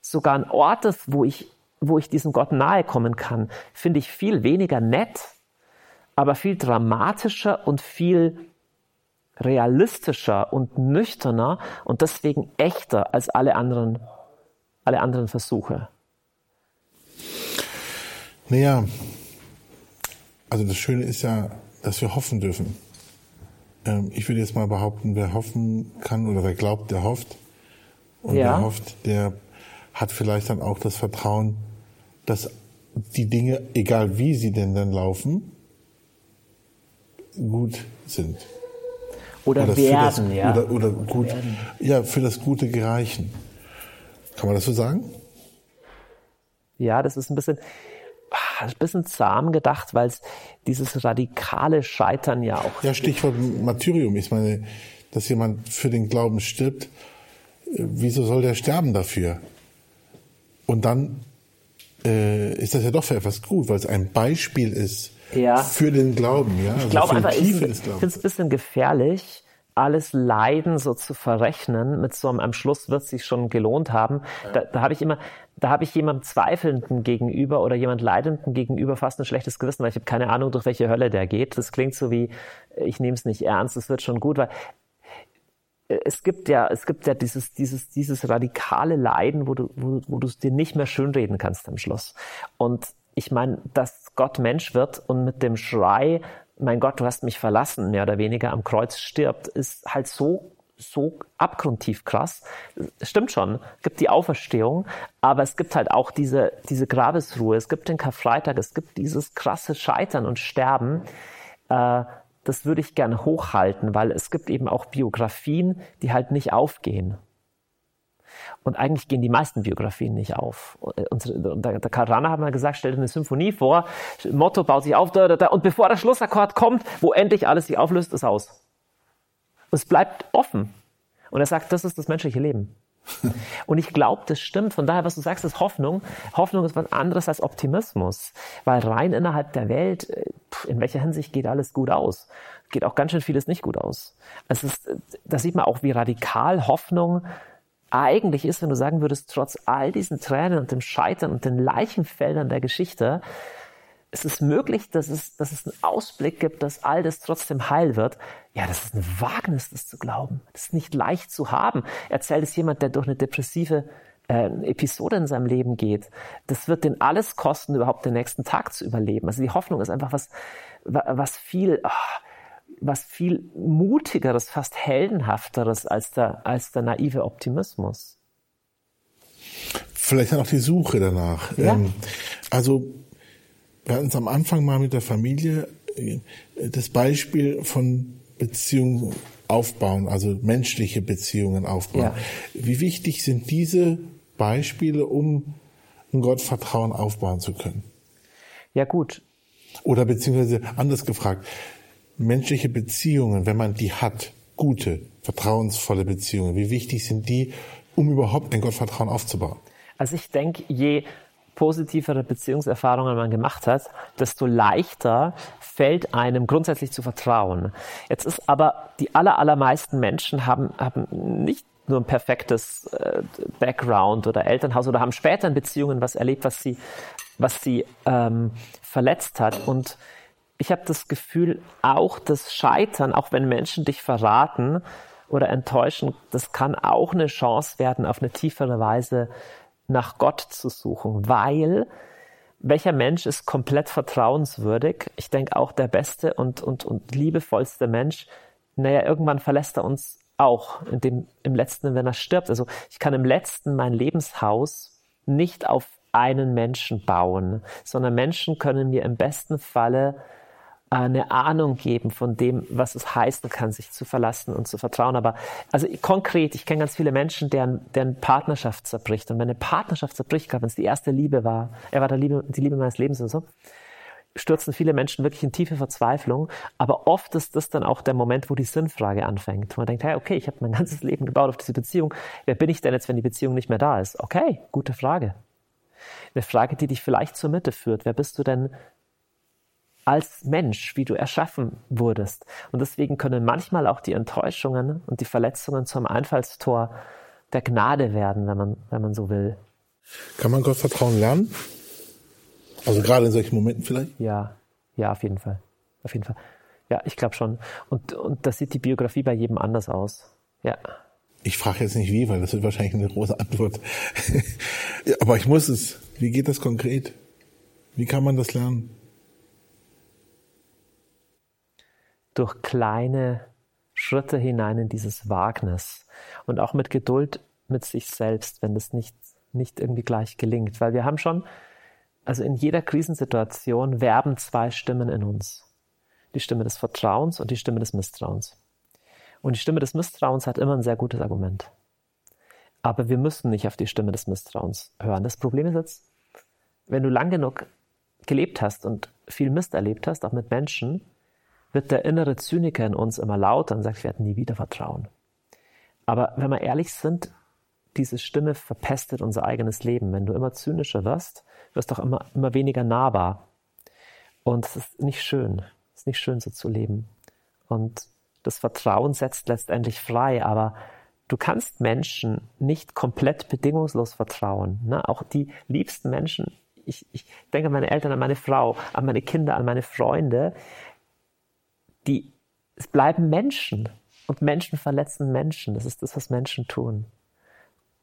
sogar ein Ort ist, wo ich, wo ich diesem Gott nahe kommen kann, finde ich viel weniger nett, aber viel dramatischer und viel realistischer und nüchterner und deswegen echter als alle anderen, alle anderen Versuche. Naja, also das Schöne ist ja, dass wir hoffen dürfen. Ähm, ich würde jetzt mal behaupten, wer hoffen kann oder wer glaubt, der hofft. Und ja. wer hofft, der hat vielleicht dann auch das Vertrauen, dass die Dinge, egal wie sie denn dann laufen, gut sind. Oder, oder werden, das, ja. Oder, oder gut, werden. ja, für das Gute gereichen. Kann man das so sagen? Ja, das ist ein bisschen, ah, ein bisschen zahm gedacht, weil es dieses radikale Scheitern ja auch. Ja, Stichwort Martyrium. Ich meine, dass jemand für den Glauben stirbt, wieso soll der sterben dafür? Und dann äh, ist das ja doch für etwas gut, weil es ein Beispiel ist Ja. für den Glauben. Ja? Also Ich glaube für die einfach, ich finde es ein bisschen gefährlich, alles Leiden so zu verrechnen mit so einem, am Schluss wird es sich schon gelohnt haben. Da, da habe ich immer, da habe ich jemandem Zweifelnden gegenüber oder jemand Leidenden gegenüber fast ein schlechtes Gewissen, weil ich habe keine Ahnung, durch welche Hölle der geht. Das klingt so wie, ich nehme es nicht ernst, es wird schon gut, weil es gibt ja, es gibt ja dieses, dieses, dieses radikale Leiden, wo du, wo, wo du es dir nicht mehr schönreden kannst am Schluss. Und ich meine, dass Gott Mensch wird und mit dem Schrei, mein Gott, du hast mich verlassen, mehr oder weniger am Kreuz stirbt, ist halt so, so abgrundtief krass. Stimmt schon, gibt die Auferstehung, aber es gibt halt auch diese, diese Grabesruhe, es gibt den Karfreitag, es gibt dieses krasse Scheitern und Sterben. Äh, das würde ich gerne hochhalten, weil es gibt eben auch Biografien, die halt nicht aufgehen. Und eigentlich gehen die meisten Biografien nicht auf. Und der, Karl Rahner hat mal gesagt, stell dir eine Symphonie vor, Motto baut sich auf, da, da, da, und bevor der Schlussakkord kommt, wo endlich alles sich auflöst, ist aus. Und es bleibt offen. Und er sagt, das ist das menschliche Leben. <laughs> Und ich glaube, das stimmt. Von daher, was du sagst, ist Hoffnung. Hoffnung ist was anderes als Optimismus. Weil rein innerhalb der Welt, äh, in welcher Hinsicht geht alles gut aus? Geht auch ganz schön vieles nicht gut aus. Es ist, äh, da sieht man auch, wie radikal Hoffnung eigentlich ist, wenn du sagen würdest, trotz all diesen Tränen und dem Scheitern und den Leichenfeldern der Geschichte, es ist möglich, dass es, dass es einen Ausblick gibt, dass all das trotzdem heil wird. Ja, das ist ein Wagnis, das zu glauben. Das ist nicht leicht zu haben. Erzählt es jemand, der durch eine depressive äh, Episode in seinem Leben geht. Das wird den alles kosten, überhaupt den nächsten Tag zu überleben. Also die Hoffnung ist einfach was, wa- was viel, ah, was viel mutigeres, fast heldenhafteres als der, als der naive Optimismus. Vielleicht dann auch die Suche danach. Ja. Ähm, also wir hatten es am Anfang mal mit der Familie das Beispiel von Beziehungen aufbauen, also menschliche Beziehungen aufbauen. Ja. Wie wichtig sind diese Beispiele, um ein Gottvertrauen aufbauen zu können? Ja gut, Oder beziehungsweise anders gefragt, menschliche Beziehungen, wenn man die hat, gute, vertrauensvolle Beziehungen, wie wichtig sind die, um überhaupt ein Gottvertrauen aufzubauen? Also ich denke, je positivere Beziehungserfahrungen man gemacht hat, desto leichter fällt einem grundsätzlich zu vertrauen. Jetzt ist aber die aller, allermeisten Menschen haben, haben nicht nur ein perfektes äh, Background oder Elternhaus oder haben später in Beziehungen was erlebt, was sie, was sie ähm, verletzt hat. Und ich habe das Gefühl, auch das Scheitern, auch wenn Menschen dich verraten oder enttäuschen, das kann auch eine Chance werden, auf eine tiefere Weise nach Gott zu suchen, weil welcher Mensch ist komplett vertrauenswürdig? Ich denke auch der beste und, und, und liebevollste Mensch, naja, irgendwann verlässt er uns auch, in dem, im letzten, wenn er stirbt. Also ich kann im letzten mein Lebenshaus nicht auf einen Menschen bauen, sondern Menschen können mir im besten Falle eine Ahnung geben von dem, was es heißen kann, sich zu verlassen und zu vertrauen. Aber also konkret, ich kenne ganz viele Menschen, deren, deren Partnerschaft zerbricht. Und wenn eine Partnerschaft zerbricht, gerade wenn es die erste Liebe war, er war der Liebe, die Liebe meines Lebens oder so, stürzen viele Menschen wirklich in tiefe Verzweiflung. Aber oft ist das dann auch der Moment, wo die Sinnfrage anfängt. Man denkt, hey, okay, ich habe mein ganzes Leben gebaut auf diese Beziehung. Wer bin ich denn jetzt, wenn die Beziehung nicht mehr da ist? Okay, gute Frage. Eine Frage, die dich vielleicht zur Mitte führt. Wer bist du denn als Mensch, wie du erschaffen wurdest. Und deswegen können manchmal auch die Enttäuschungen und die Verletzungen zum Einfallstor der Gnade werden, wenn man, wenn man so will. Kann man Gottvertrauen lernen? Also gerade in solchen Momenten vielleicht? Ja, ja, auf jeden Fall. Auf jeden Fall. Ja, ich glaube schon. Und, und das sieht die Biografie bei jedem anders aus. Ja. Ich frage jetzt nicht wie, weil das wird wahrscheinlich eine große Antwort. <laughs> aber ich muss es. Wie geht das konkret? Wie kann man das lernen? Durch kleine Schritte hinein in dieses Wagnis und auch mit Geduld mit sich selbst, wenn das nicht, nicht irgendwie gleich gelingt. Weil wir haben schon, also in jeder Krisensituation werben zwei Stimmen in uns. Die Stimme des Vertrauens und die Stimme des Misstrauens. Und die Stimme des Misstrauens hat immer ein sehr gutes Argument. Aber wir müssen nicht auf die Stimme des Misstrauens hören. Das Problem ist jetzt, wenn du lang genug gelebt hast und viel Mist erlebt hast, auch mit Menschen, wird der innere Zyniker in uns immer lauter und sagt, wir werden nie wieder vertrauen. Aber wenn wir ehrlich sind, diese Stimme verpestet unser eigenes Leben. Wenn du immer zynischer wirst, wirst du auch immer, immer weniger nahbar. Und es ist nicht schön. Es ist nicht schön, so zu leben. Und das Vertrauen setzt letztendlich frei, aber du kannst Menschen nicht komplett bedingungslos vertrauen. Ne? Auch die liebsten Menschen, ich, ich denke an meine Eltern, an meine Frau, an meine Kinder, an meine Freunde, die, es bleiben Menschen. Und Menschen verletzen Menschen. Das ist das, was Menschen tun.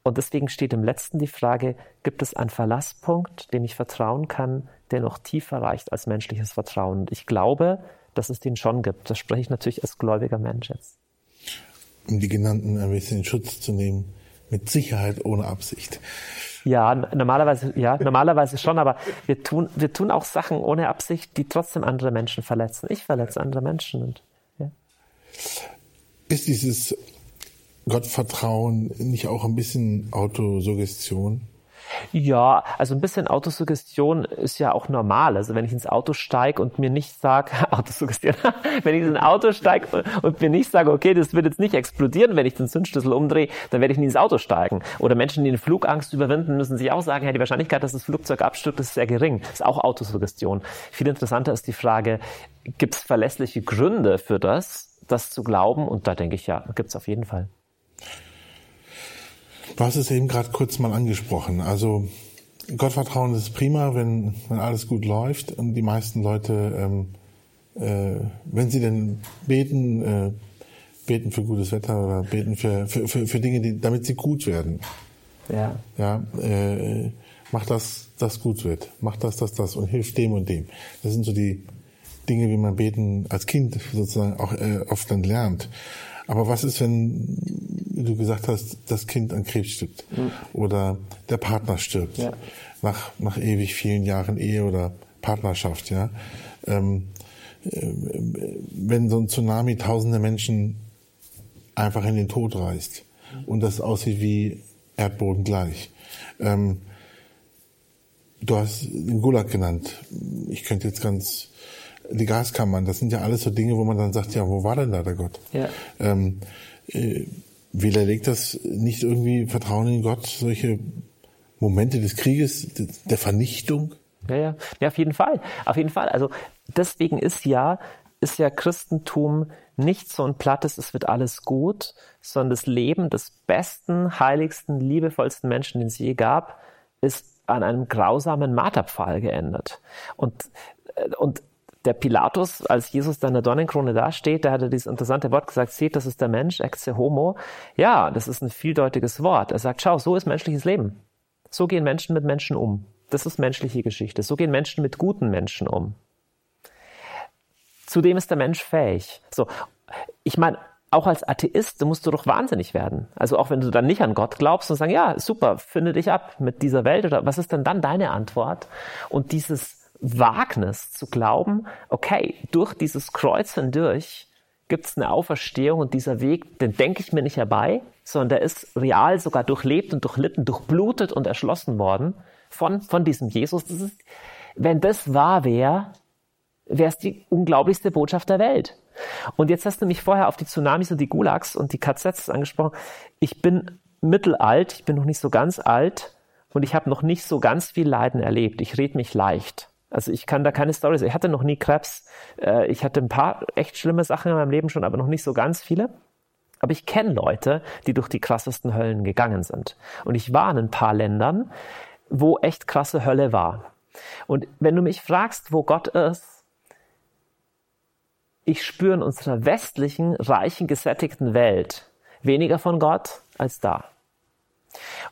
Und deswegen steht im letzten die Frage, gibt es einen Verlasspunkt, dem ich vertrauen kann, der noch tiefer reicht als menschliches Vertrauen? Und ich glaube, dass es den schon gibt. Das spreche ich natürlich als gläubiger Mensch jetzt. Um die genannten ein bisschen in Schutz zu nehmen, mit Sicherheit ohne Absicht. Ja, normalerweise, ja, normalerweise schon, aber wir tun, wir tun auch Sachen ohne Absicht, die trotzdem andere Menschen verletzen. Ich verletze andere Menschen und, ja. Ist dieses Gottvertrauen nicht auch ein bisschen Autosuggestion? Ja, also ein bisschen Autosuggestion ist ja auch normal. Also wenn ich ins Auto steige und mir nicht sage, <laughs> Autosuggestion, <laughs> wenn ich ins Auto steige und mir nicht sage, okay, das wird jetzt nicht explodieren, wenn ich den Zündschlüssel umdrehe, dann werde ich nie ins Auto steigen. Oder Menschen, die eine Flugangst überwinden, müssen sich auch sagen, ja, die Wahrscheinlichkeit, dass das Flugzeug abstürzt, ist sehr gering. Das ist auch Autosuggestion. Viel interessanter ist die Frage, gibt es verlässliche Gründe für das, das zu glauben? Und da denke ich, ja, gibt es auf jeden Fall. Du hast es eben gerade kurz mal angesprochen. Also Gottvertrauen ist prima, wenn, wenn alles gut läuft und die meisten Leute, ähm, äh, wenn sie denn beten, äh, beten für gutes Wetter oder beten für, für, für, für Dinge, die, damit sie gut werden. Ja. Ja, äh, mach das, das gut wird. Mach das, das, das und hilf dem und dem. Das sind so die Dinge, wie man beten als Kind sozusagen auch äh, oft dann lernt. Aber was ist, wenn du gesagt hast, das Kind an Krebs stirbt mhm. oder der Partner stirbt ja. nach, nach ewig vielen Jahren Ehe oder Partnerschaft, ja? Ähm, äh, wenn so ein Tsunami tausende Menschen einfach in den Tod reißt und das aussieht wie Erdboden gleich. Ähm, du hast den Gulag genannt. Ich könnte jetzt ganz die Gaskammern, das sind ja alles so Dinge, wo man dann sagt, ja, wo war denn da der Gott? Ja. Ähm, äh, widerlegt das nicht irgendwie Vertrauen in Gott, solche Momente des Krieges, der Vernichtung? Ja, ja, ja, auf jeden Fall, auf jeden Fall. Also deswegen ist ja, ist ja Christentum nicht so ein plattes, es wird alles gut, sondern das Leben des besten, heiligsten, liebevollsten Menschen, den es je gab, ist an einem grausamen Marterpfahl geändert. Und, äh, und der Pilatus, als Jesus da in der Dornenkrone dasteht, da hat er dieses interessante Wort gesagt, seht, das ist der Mensch, ex homo. Ja, das ist ein vieldeutiges Wort. Er sagt, schau, so ist menschliches Leben. So gehen Menschen mit Menschen um. Das ist menschliche Geschichte. So gehen Menschen mit guten Menschen um. Zudem ist der Mensch fähig. So, ich meine, auch als Atheist musst du doch wahnsinnig werden. Also auch wenn du dann nicht an Gott glaubst und sagst, ja, super, finde dich ab mit dieser Welt oder was ist denn dann deine Antwort? Und dieses Wagnis zu glauben, okay, durch dieses Kreuz hindurch gibt es eine Auferstehung und dieser Weg, den denke ich mir nicht herbei, sondern der ist real sogar durchlebt und durchlitten, durchblutet und erschlossen worden von, von diesem Jesus. Das ist, wenn das wahr wäre, wäre es die unglaublichste Botschaft der Welt. Und jetzt hast du mich vorher auf die Tsunamis und die Gulags und die KZs angesprochen. Ich bin mittelalt, ich bin noch nicht so ganz alt und ich habe noch nicht so ganz viel Leiden erlebt. Ich rede mich leicht. Also ich kann da keine Stories. Ich hatte noch nie Krebs. Äh, ich hatte ein paar echt schlimme Sachen in meinem Leben schon, aber noch nicht so ganz viele. Aber ich kenne Leute, die durch die krassesten Höllen gegangen sind. Und ich war in ein paar Ländern, wo echt krasse Hölle war. Und wenn du mich fragst, wo Gott ist, ich spüre in unserer westlichen, reichen, gesättigten Welt weniger von Gott als da.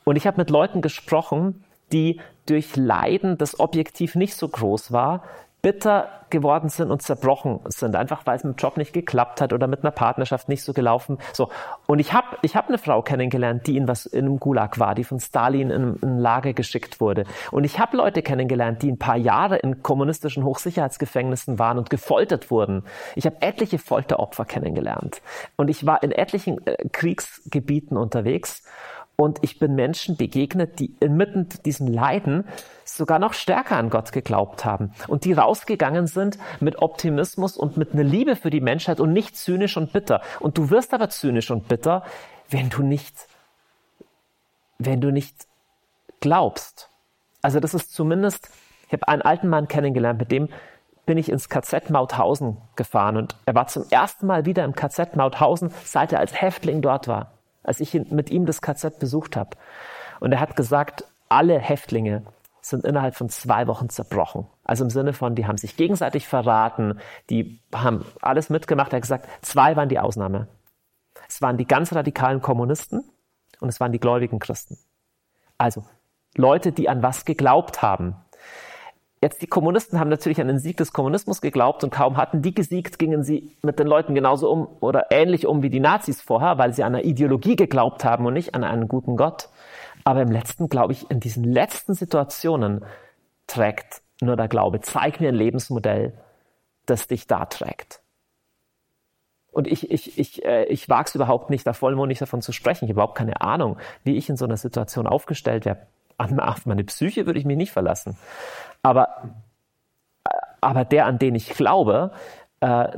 Und ich habe mit Leuten gesprochen, die durch Leiden, das objektiv nicht so groß war, bitter geworden sind und zerbrochen sind, einfach weil es mit dem Job nicht geklappt hat oder mit einer Partnerschaft nicht so gelaufen. So und ich habe ich hab eine Frau kennengelernt, die in was in einem Gulag war, die von Stalin in, in ein Lager geschickt wurde. Und ich habe Leute kennengelernt, die ein paar Jahre in kommunistischen Hochsicherheitsgefängnissen waren und gefoltert wurden. Ich habe etliche Folteropfer kennengelernt und ich war in etlichen äh, Kriegsgebieten unterwegs und ich bin Menschen begegnet, die inmitten diesem Leiden sogar noch stärker an Gott geglaubt haben und die rausgegangen sind mit Optimismus und mit einer Liebe für die Menschheit und nicht zynisch und bitter. Und du wirst aber zynisch und bitter, wenn du nicht wenn du nicht glaubst. Also das ist zumindest, ich habe einen alten Mann kennengelernt, mit dem bin ich ins KZ Mauthausen gefahren und er war zum ersten Mal wieder im KZ Mauthausen, seit er als Häftling dort war, als ich mit ihm das KZ besucht habe. Und er hat gesagt, alle Häftlinge sind innerhalb von zwei Wochen zerbrochen. Also im Sinne von, die haben sich gegenseitig verraten, die haben alles mitgemacht. Er hat gesagt, zwei waren die Ausnahme. Es waren die ganz radikalen Kommunisten und es waren die gläubigen Christen. Also Leute, die an was geglaubt haben. Jetzt die Kommunisten haben natürlich an den Sieg des Kommunismus geglaubt und kaum hatten die gesiegt, gingen sie mit den Leuten genauso um oder ähnlich um wie die Nazis vorher, weil sie an eine Ideologie geglaubt haben und nicht an einen guten Gott. Aber im letzten, glaube ich, in diesen letzten Situationen trägt nur der Glaube. Zeig mir ein Lebensmodell, das dich da trägt. Und ich, ich, ich, äh, ich wage es überhaupt nicht, da vollmundig davon zu sprechen. Ich habe überhaupt keine Ahnung, wie ich in so einer Situation aufgestellt wäre. Auf meine Psyche würde ich mich nicht verlassen. Aber, aber der, an den ich glaube, äh,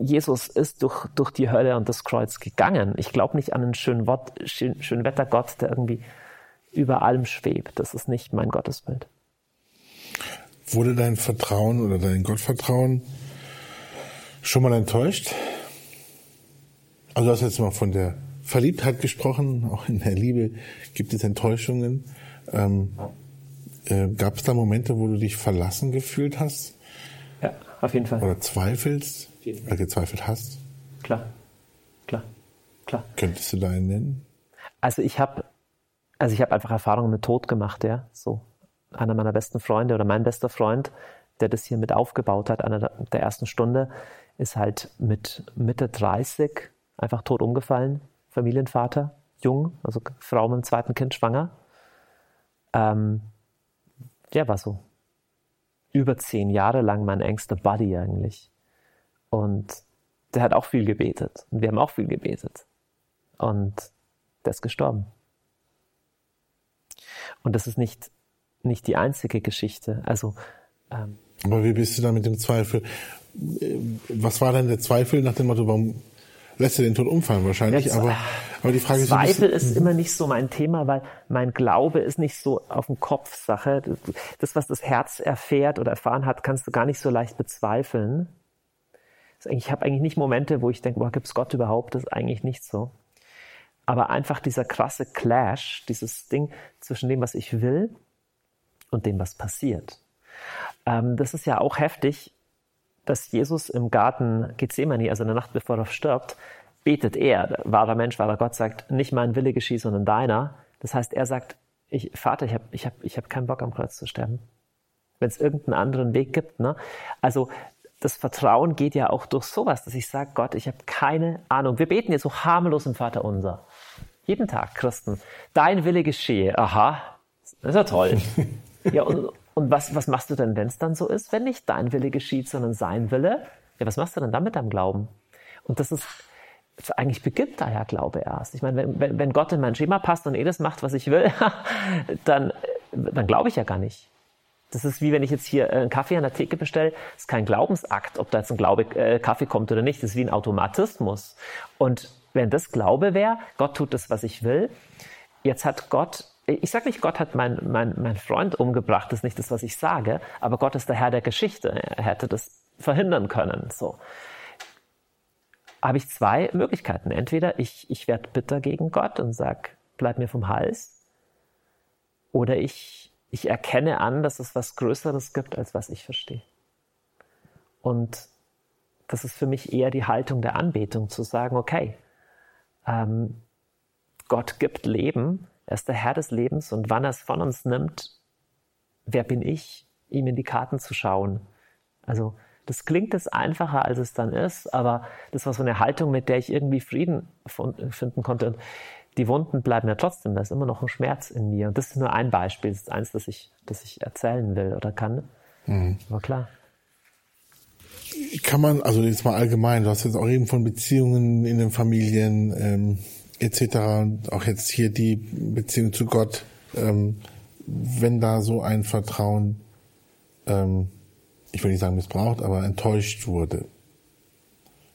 Jesus ist durch, durch die Hölle und das Kreuz gegangen. Ich glaube nicht an einen schönen, Wort, schön, schönen Wettergott, der irgendwie über allem schwebt. Das ist nicht mein Gottesbild. Wurde dein Vertrauen oder dein Gottvertrauen schon mal enttäuscht? Also du hast jetzt mal von der Verliebtheit gesprochen, auch in der Liebe gibt es Enttäuschungen. Ähm, äh, Gab es da Momente, wo du dich verlassen gefühlt hast? Ja, auf jeden Fall. Oder zweifelst? Oder gezweifelt hast? Klar, klar, klar. Könntest du da einen nennen? Also ich habe also ich habe einfach Erfahrungen mit Tod gemacht, ja. So einer meiner besten Freunde oder mein bester Freund, der das hier mit aufgebaut hat, einer der ersten Stunde, ist halt mit Mitte 30 einfach tot umgefallen. Familienvater, jung, also Frau mit dem zweiten Kind schwanger. Ähm, der war so über zehn Jahre lang mein engster Buddy eigentlich. Und der hat auch viel gebetet. Und wir haben auch viel gebetet. Und der ist gestorben. Und das ist nicht, nicht die einzige Geschichte. Also, ähm, Aber wie bist du da mit dem Zweifel? Was war denn der Zweifel nach dem Motto, warum lässt du den Tod umfallen wahrscheinlich, Jetzt, aber, aber die Frage Zweifel ist, Zweifel ist immer nicht so mein Thema, weil mein Glaube ist nicht so auf dem Kopf Sache. Das, was das Herz erfährt oder erfahren hat, kannst du gar nicht so leicht bezweifeln. Ich habe eigentlich nicht Momente, wo ich denke, boah, gibt's Gott überhaupt? Das ist eigentlich nicht so. Aber einfach dieser krasse Clash, dieses Ding zwischen dem, was ich will und dem, was passiert. Ähm, das ist ja auch heftig, dass Jesus im Garten Gethsemane, also in der Nacht bevor er stirbt, betet er, wahrer Mensch, wahrer Gott, sagt, nicht mein Wille geschieht, sondern deiner. Das heißt, er sagt, ich, Vater, ich habe ich hab, ich hab keinen Bock am Kreuz zu sterben. Wenn es irgendeinen anderen Weg gibt. Ne? Also das Vertrauen geht ja auch durch sowas, dass ich sage, Gott, ich habe keine Ahnung. Wir beten jetzt so harmlos im Vater unser. Jeden Tag, Christen. Dein Wille geschehe. Aha, das ist ja toll. <laughs> ja, und, und was, was machst du denn, wenn es dann so ist, wenn nicht dein Wille geschieht, sondern sein Wille? Ja, was machst du denn dann mit deinem Glauben? Und das ist, eigentlich beginnt da ja Glaube erst. Ich meine, wenn, wenn Gott in mein Schema passt und eh das macht, was ich will, <laughs> dann, dann glaube ich ja gar nicht. Das ist wie wenn ich jetzt hier einen Kaffee an der Theke bestelle. Das ist kein Glaubensakt, ob da jetzt ein Glaube, äh, Kaffee kommt oder nicht. Das ist wie ein Automatismus. Und wenn das Glaube wäre, Gott tut das, was ich will, jetzt hat Gott ich sage nicht, Gott hat meinen mein, mein Freund umgebracht, das ist nicht das, was ich sage, aber Gott ist der Herr der Geschichte. Er hätte das verhindern können. So. Habe ich zwei Möglichkeiten. Entweder ich, ich werde bitter gegen Gott und sage, bleib mir vom Hals, oder ich, ich erkenne an, dass es was Größeres gibt, als was ich verstehe. Und das ist für mich eher die Haltung der Anbetung, zu sagen, okay, ähm, Gott gibt Leben, er ist der Herr des Lebens und wann er es von uns nimmt, wer bin ich, ihm in die Karten zu schauen. Also das klingt jetzt einfacher, als es dann ist, aber das war so eine Haltung, mit der ich irgendwie Frieden finden konnte. Und die Wunden bleiben ja trotzdem, da ist immer noch ein Schmerz in mir. Und das ist nur ein Beispiel, das ist eins, das ich, das ich erzählen will oder kann. Mhm. Aber klar. Kann man, also jetzt mal allgemein, du hast jetzt auch eben von Beziehungen in den Familien, ähm, etc. Auch jetzt hier die Beziehung zu Gott, ähm, wenn da so ein Vertrauen, ähm, ich will nicht sagen missbraucht, aber enttäuscht wurde.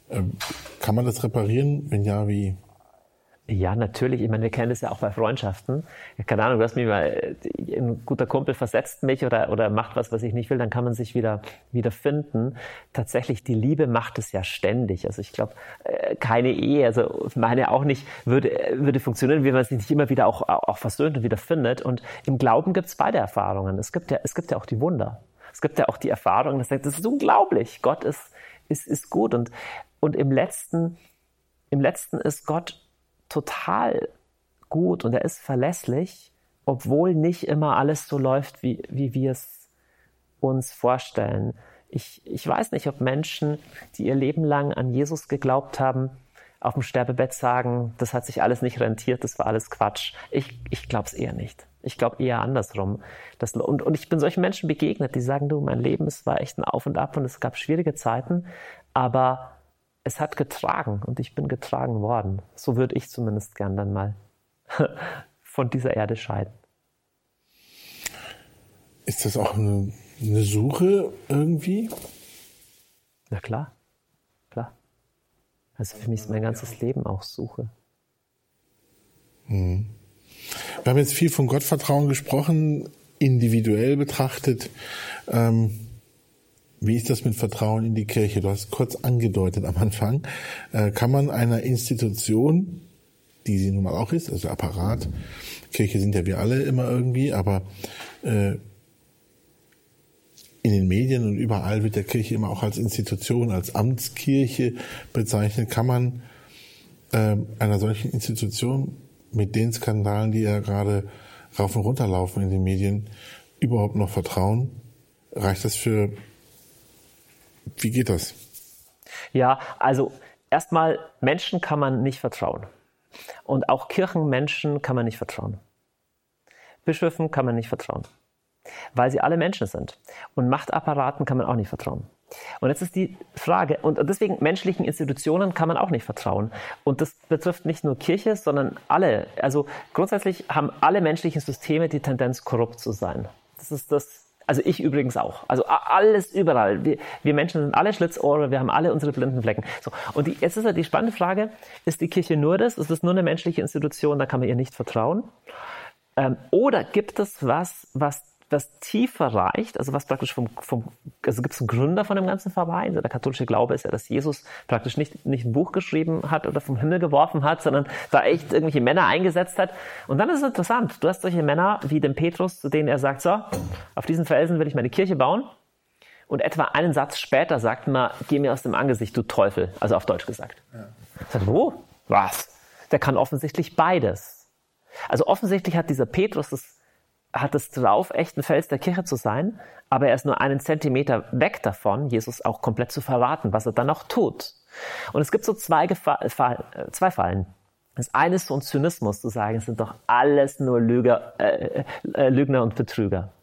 Ähm, kann man das reparieren? Wenn ja, wie? Ja, natürlich. Ich meine, wir kennen das ja auch bei Freundschaften. Keine Ahnung, du hast mich mal, ein guter Kumpel versetzt mich oder, oder macht was, was ich nicht will, dann kann man sich wieder, wieder finden. Tatsächlich, die Liebe macht es ja ständig. Also ich glaube, äh, keine Ehe, also meine auch nicht, würde, würde funktionieren, wenn man sich nicht immer wieder auch, auch versöhnt und wieder findet. Und im Glauben gibt es beide Erfahrungen. Es gibt ja, es gibt ja auch die Wunder. Es gibt ja auch die Erfahrung, dass das ist unglaublich. Gott ist, ist, ist gut. Und, und im letzten, im letzten ist Gott total gut und er ist verlässlich, obwohl nicht immer alles so läuft, wie, wie wir es uns vorstellen. Ich, ich weiß nicht, ob Menschen, die ihr Leben lang an Jesus geglaubt haben, auf dem Sterbebett sagen, das hat sich alles nicht rentiert, das war alles Quatsch. Ich, ich glaube es eher nicht. Ich glaube eher andersrum. Das, und, und ich bin solchen Menschen begegnet, die sagen, du, mein Leben, es war echt ein Auf und Ab und es gab schwierige Zeiten, aber es hat getragen und ich bin getragen worden. So würde ich zumindest gern dann mal <laughs> von dieser Erde scheiden. Ist das auch eine, eine Suche irgendwie? Na klar, klar. Also für mich ist mein ganzes Leben auch Suche. Hm. Wir haben jetzt viel von Gottvertrauen gesprochen, individuell betrachtet. Ähm, wie ist das mit Vertrauen in die Kirche? Du hast kurz angedeutet am Anfang. Äh, kann man einer Institution, die sie nun mal auch ist, also Apparat, Kirche sind ja wir alle immer irgendwie, aber äh, in den Medien und überall wird der Kirche immer auch als Institution, als Amtskirche bezeichnet. Kann man äh, einer solchen Institution mit den Skandalen, die ja gerade rauf und runter laufen in den Medien, überhaupt noch vertrauen? Reicht das für wie geht das? Ja, also erstmal, Menschen kann man nicht vertrauen. Und auch Kirchenmenschen kann man nicht vertrauen. Bischöfen kann man nicht vertrauen, weil sie alle Menschen sind. Und Machtapparaten kann man auch nicht vertrauen. Und jetzt ist die Frage, und deswegen menschlichen Institutionen kann man auch nicht vertrauen. Und das betrifft nicht nur Kirche, sondern alle. Also grundsätzlich haben alle menschlichen Systeme die Tendenz, korrupt zu sein. Das ist das also ich übrigens auch. Also alles überall. Wir, wir Menschen sind alle Schlitzohre, wir haben alle unsere blinden Flecken. So. Und die, jetzt ist ja die spannende Frage, ist die Kirche nur das? Ist das nur eine menschliche Institution, da kann man ihr nicht vertrauen? Ähm, oder gibt es was, was was tiefer reicht, also was praktisch vom, vom also gibt es einen Gründer von dem ganzen Verein. Der katholische Glaube ist ja, dass Jesus praktisch nicht, nicht ein Buch geschrieben hat oder vom Himmel geworfen hat, sondern da echt irgendwelche Männer eingesetzt hat. Und dann ist es interessant. Du hast solche Männer wie den Petrus, zu denen er sagt, so, auf diesen Felsen will ich meine Kirche bauen. Und etwa einen Satz später sagt man, geh mir aus dem Angesicht, du Teufel. Also auf Deutsch gesagt. Ja. Sagt, wo? Was? Der kann offensichtlich beides. Also offensichtlich hat dieser Petrus das hat es drauf, echt ein Fels der Kirche zu sein, aber er ist nur einen Zentimeter weg davon, Jesus auch komplett zu verraten, was er dann auch tut. Und es gibt so zwei, Gefa äh, zwei Fallen. Das eine ist so ein Zynismus, zu sagen, es sind doch alles nur Lüger, äh, äh, Lügner und Betrüger.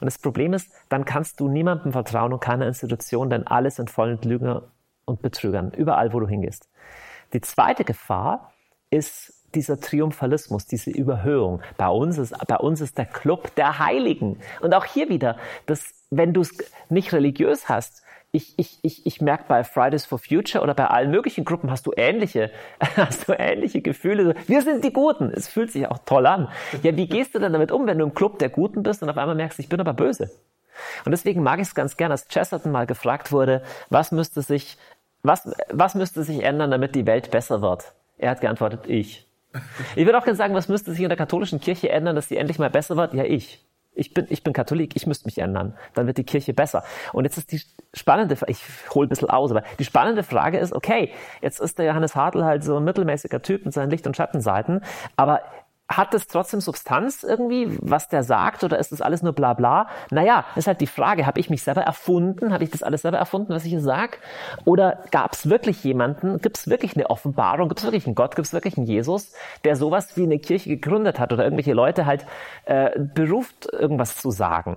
Und das Problem ist, dann kannst du niemandem vertrauen und keiner Institution, denn alles sind voll mit Lügner und Betrügern, überall, wo du hingehst. Die zweite Gefahr ist dieser Triumphalismus, diese Überhöhung. Bei uns ist, bei uns ist der Club der Heiligen. Und auch hier wieder, dass, wenn du es nicht religiös hast, ich, ich, ich, ich merke bei Fridays for Future oder bei allen möglichen Gruppen hast du ähnliche, <laughs> hast du ähnliche Gefühle. Wir sind die Guten. Es fühlt sich auch toll an. Ja, wie gehst du denn damit um, wenn du im Club der Guten bist und auf einmal merkst, ich bin aber böse? Und deswegen mag ich es ganz gern, als Chesterton mal gefragt wurde, was müsste sich, was, was müsste sich ändern, damit die Welt besser wird? Er hat geantwortet, ich. Ich würde auch gerne sagen, was müsste sich in der katholischen Kirche ändern, dass die endlich mal besser wird? Ja, ich. Ich bin, ich bin Katholik, ich müsste mich ändern. Dann wird die Kirche besser. Und jetzt ist die spannende, ich hole ein bisschen aus, aber die spannende Frage ist, okay, jetzt ist der Johannes Hartl halt so ein mittelmäßiger Typ mit seinen Licht- und Schattenseiten, aber hat es trotzdem Substanz irgendwie, was der sagt, oder ist das alles nur bla bla? Naja, ist halt die Frage, habe ich mich selber erfunden? Habe ich das alles selber erfunden, was ich hier sage? Oder gab es wirklich jemanden, gibt es wirklich eine Offenbarung, gibt es wirklich einen Gott, gibt es wirklich einen Jesus, der sowas wie eine Kirche gegründet hat oder irgendwelche Leute halt äh, beruft, irgendwas zu sagen?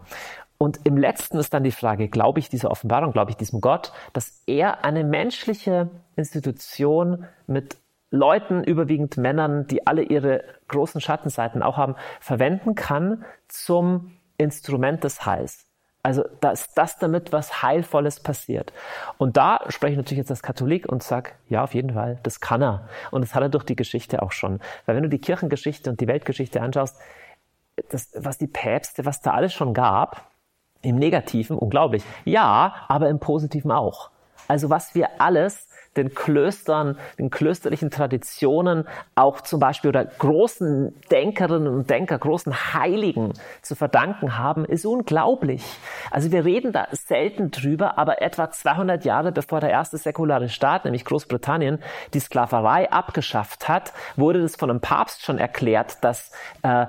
Und im letzten ist dann die Frage, glaube ich dieser Offenbarung, glaube ich diesem Gott, dass er eine menschliche Institution mit Leuten, überwiegend Männern, die alle ihre großen Schattenseiten auch haben, verwenden kann zum Instrument des Heils. Also, dass das damit was Heilvolles passiert. Und da spreche ich natürlich jetzt als Katholik und sage, ja, auf jeden Fall, das kann er. Und das hat er durch die Geschichte auch schon. Weil wenn du die Kirchengeschichte und die Weltgeschichte anschaust, das, was die Päpste, was da alles schon gab, im Negativen, unglaublich. Ja, aber im Positiven auch. Also was wir alles den Klöstern, den klösterlichen Traditionen, auch zum Beispiel oder großen Denkerinnen und Denker, großen Heiligen zu verdanken haben, ist unglaublich. Also wir reden da selten drüber, aber etwa 200 Jahre bevor der erste säkulare Staat, nämlich Großbritannien, die Sklaverei abgeschafft hat, wurde das von einem Papst schon erklärt, dass, äh,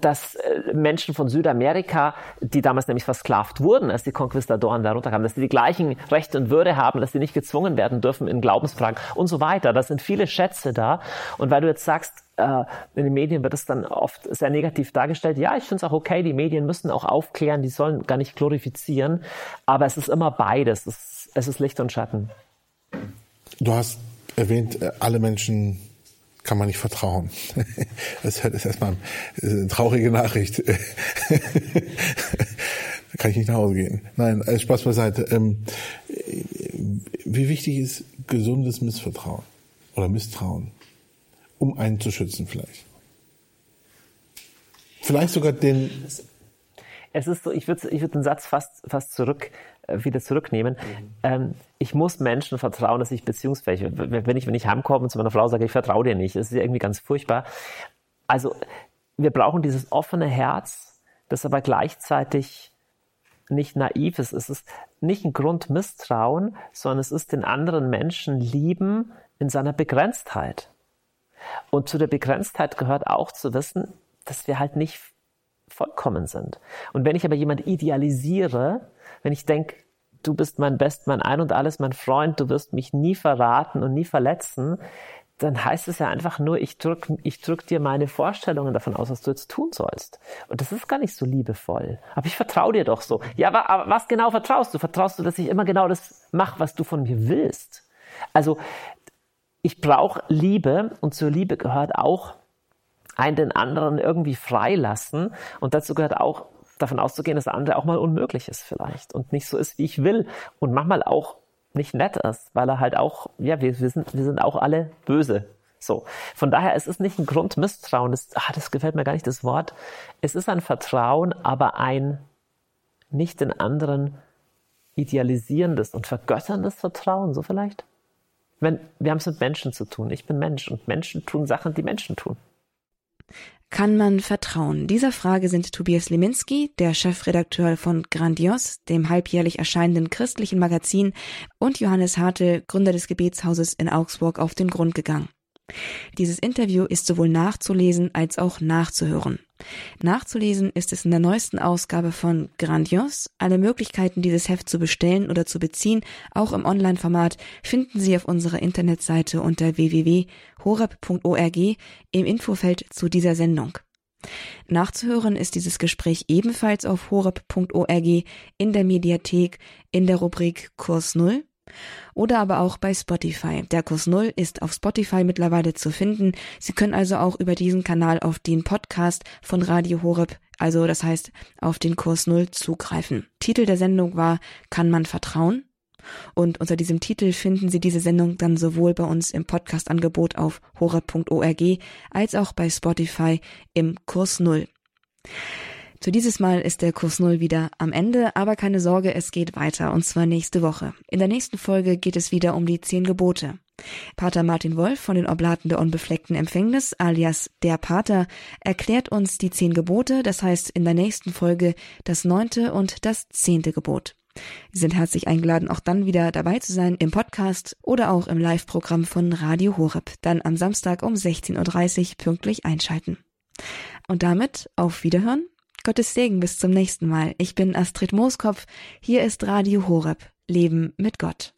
dass äh, Menschen von Südamerika, die damals nämlich versklavt wurden, als die Konquistadoren da runterkamen, dass sie die gleichen Rechte und Würde haben, dass sie nicht gezwungen werden dürfen, in Glaubensfragen und so weiter. Das sind viele Schätze da. Und weil du jetzt sagst, äh, in den Medien wird es dann oft sehr negativ dargestellt. Ja, ich finde es auch okay, die Medien müssen auch aufklären, die sollen gar nicht glorifizieren. Aber es ist immer beides. Es ist, es ist Licht und Schatten. Du hast erwähnt, äh, alle Menschen kann man nicht vertrauen. <laughs> Das ist erstmal eine traurige Nachricht. Da <laughs> kann ich nicht nach Hause gehen. Nein, also Spaß beiseite. Ähm, wie wichtig ist gesundes Missvertrauen oder Misstrauen, um einen zu schützen vielleicht? Vielleicht sogar den. Es ist so, ich würde ich würd den Satz fast, fast zurück, äh, wieder zurücknehmen. Mhm. Ähm, ich muss Menschen vertrauen, dass ich beziehungsfähig bin. Wenn ich, wenn ich heimkomme und zu meiner Frau sage, ich vertraue dir nicht, das ist ja irgendwie ganz furchtbar. Also, wir brauchen dieses offene Herz, das aber gleichzeitig nicht naiv ist. Es ist nicht ein Grund Misstrauen, sondern es ist den anderen Menschen lieben in seiner Begrenztheit. Und zu der Begrenztheit gehört auch zu wissen, dass wir halt nicht vollkommen sind. Und wenn ich aber jemand idealisiere, wenn ich denke, du bist mein Best, mein Ein und alles, mein Freund, du wirst mich nie verraten und nie verletzen, dann heißt es ja einfach nur, ich drück, ich drück dir meine Vorstellungen davon aus, was du jetzt tun sollst. Und das ist gar nicht so liebevoll. Aber ich vertraue dir doch so. Ja, aber, aber was genau vertraust du? Vertraust du, dass ich immer genau das mache, was du von mir willst? Also, ich brauche Liebe und zur Liebe gehört auch einen den anderen irgendwie freilassen. Und dazu gehört auch davon auszugehen, dass der andere auch mal unmöglich ist vielleicht und nicht so ist, wie ich will. Und manchmal auch nicht nett ist, weil er halt auch, ja, wir, wir, sind, wir sind auch alle böse. So. Von daher, es ist nicht ein Grund Misstrauen, das, ah, das gefällt mir gar nicht, das Wort. Es ist ein Vertrauen, aber ein nicht den anderen idealisierendes und vergötterndes Vertrauen, so vielleicht? Wenn, wir haben es mit Menschen zu tun. Ich bin Mensch und Menschen tun Sachen, die Menschen tun. Kann man vertrauen? Dieser Frage sind Tobias Leminski, der Chefredakteur von Grandios, dem halbjährlich erscheinenden christlichen Magazin, und Johannes Hartl, Gründer des Gebetshauses in Augsburg, auf den Grund gegangen. Dieses Interview ist sowohl nachzulesen als auch nachzuhören. Nachzulesen ist es in der neuesten Ausgabe von Grandios. Alle Möglichkeiten, dieses Heft zu bestellen oder zu beziehen, auch im Online-Format, finden Sie auf unserer Internetseite unter www.horeb.org im Infofeld zu dieser Sendung. Nachzuhören ist dieses Gespräch ebenfalls auf horeb.org in der Mediathek in der Rubrik Kurs Null oder aber auch bei Spotify. Der Kurs Null ist auf Spotify mittlerweile zu finden. Sie können also auch über diesen Kanal auf den Podcast von Radio Horeb, also das heißt auf den Kurs Null zugreifen. Titel der Sendung war Kann man vertrauen? Und unter diesem Titel finden Sie diese Sendung dann sowohl bei uns im Podcast-Angebot auf horeb.org als auch bei Spotify im Kurs Null. Zu dieses Mal ist der Kurs Null wieder am Ende, aber keine Sorge, es geht weiter, und zwar nächste Woche. In der nächsten Folge geht es wieder um die zehn Gebote. Pater Martin Wolf von den Oblaten der unbefleckten Empfängnis, alias der Pater, erklärt uns die zehn Gebote, das heißt in der nächsten Folge das neunte und das zehnte Gebot. Sie sind herzlich eingeladen, auch dann wieder dabei zu sein im Podcast oder auch im Live-Programm von Radio Horeb, dann am Samstag um 16.30 Uhr pünktlich einschalten. Und damit auf Wiederhören Gottes Segen bis zum nächsten Mal. Ich bin Astrid Mooskopf. Hier ist Radio Horeb. Leben mit Gott.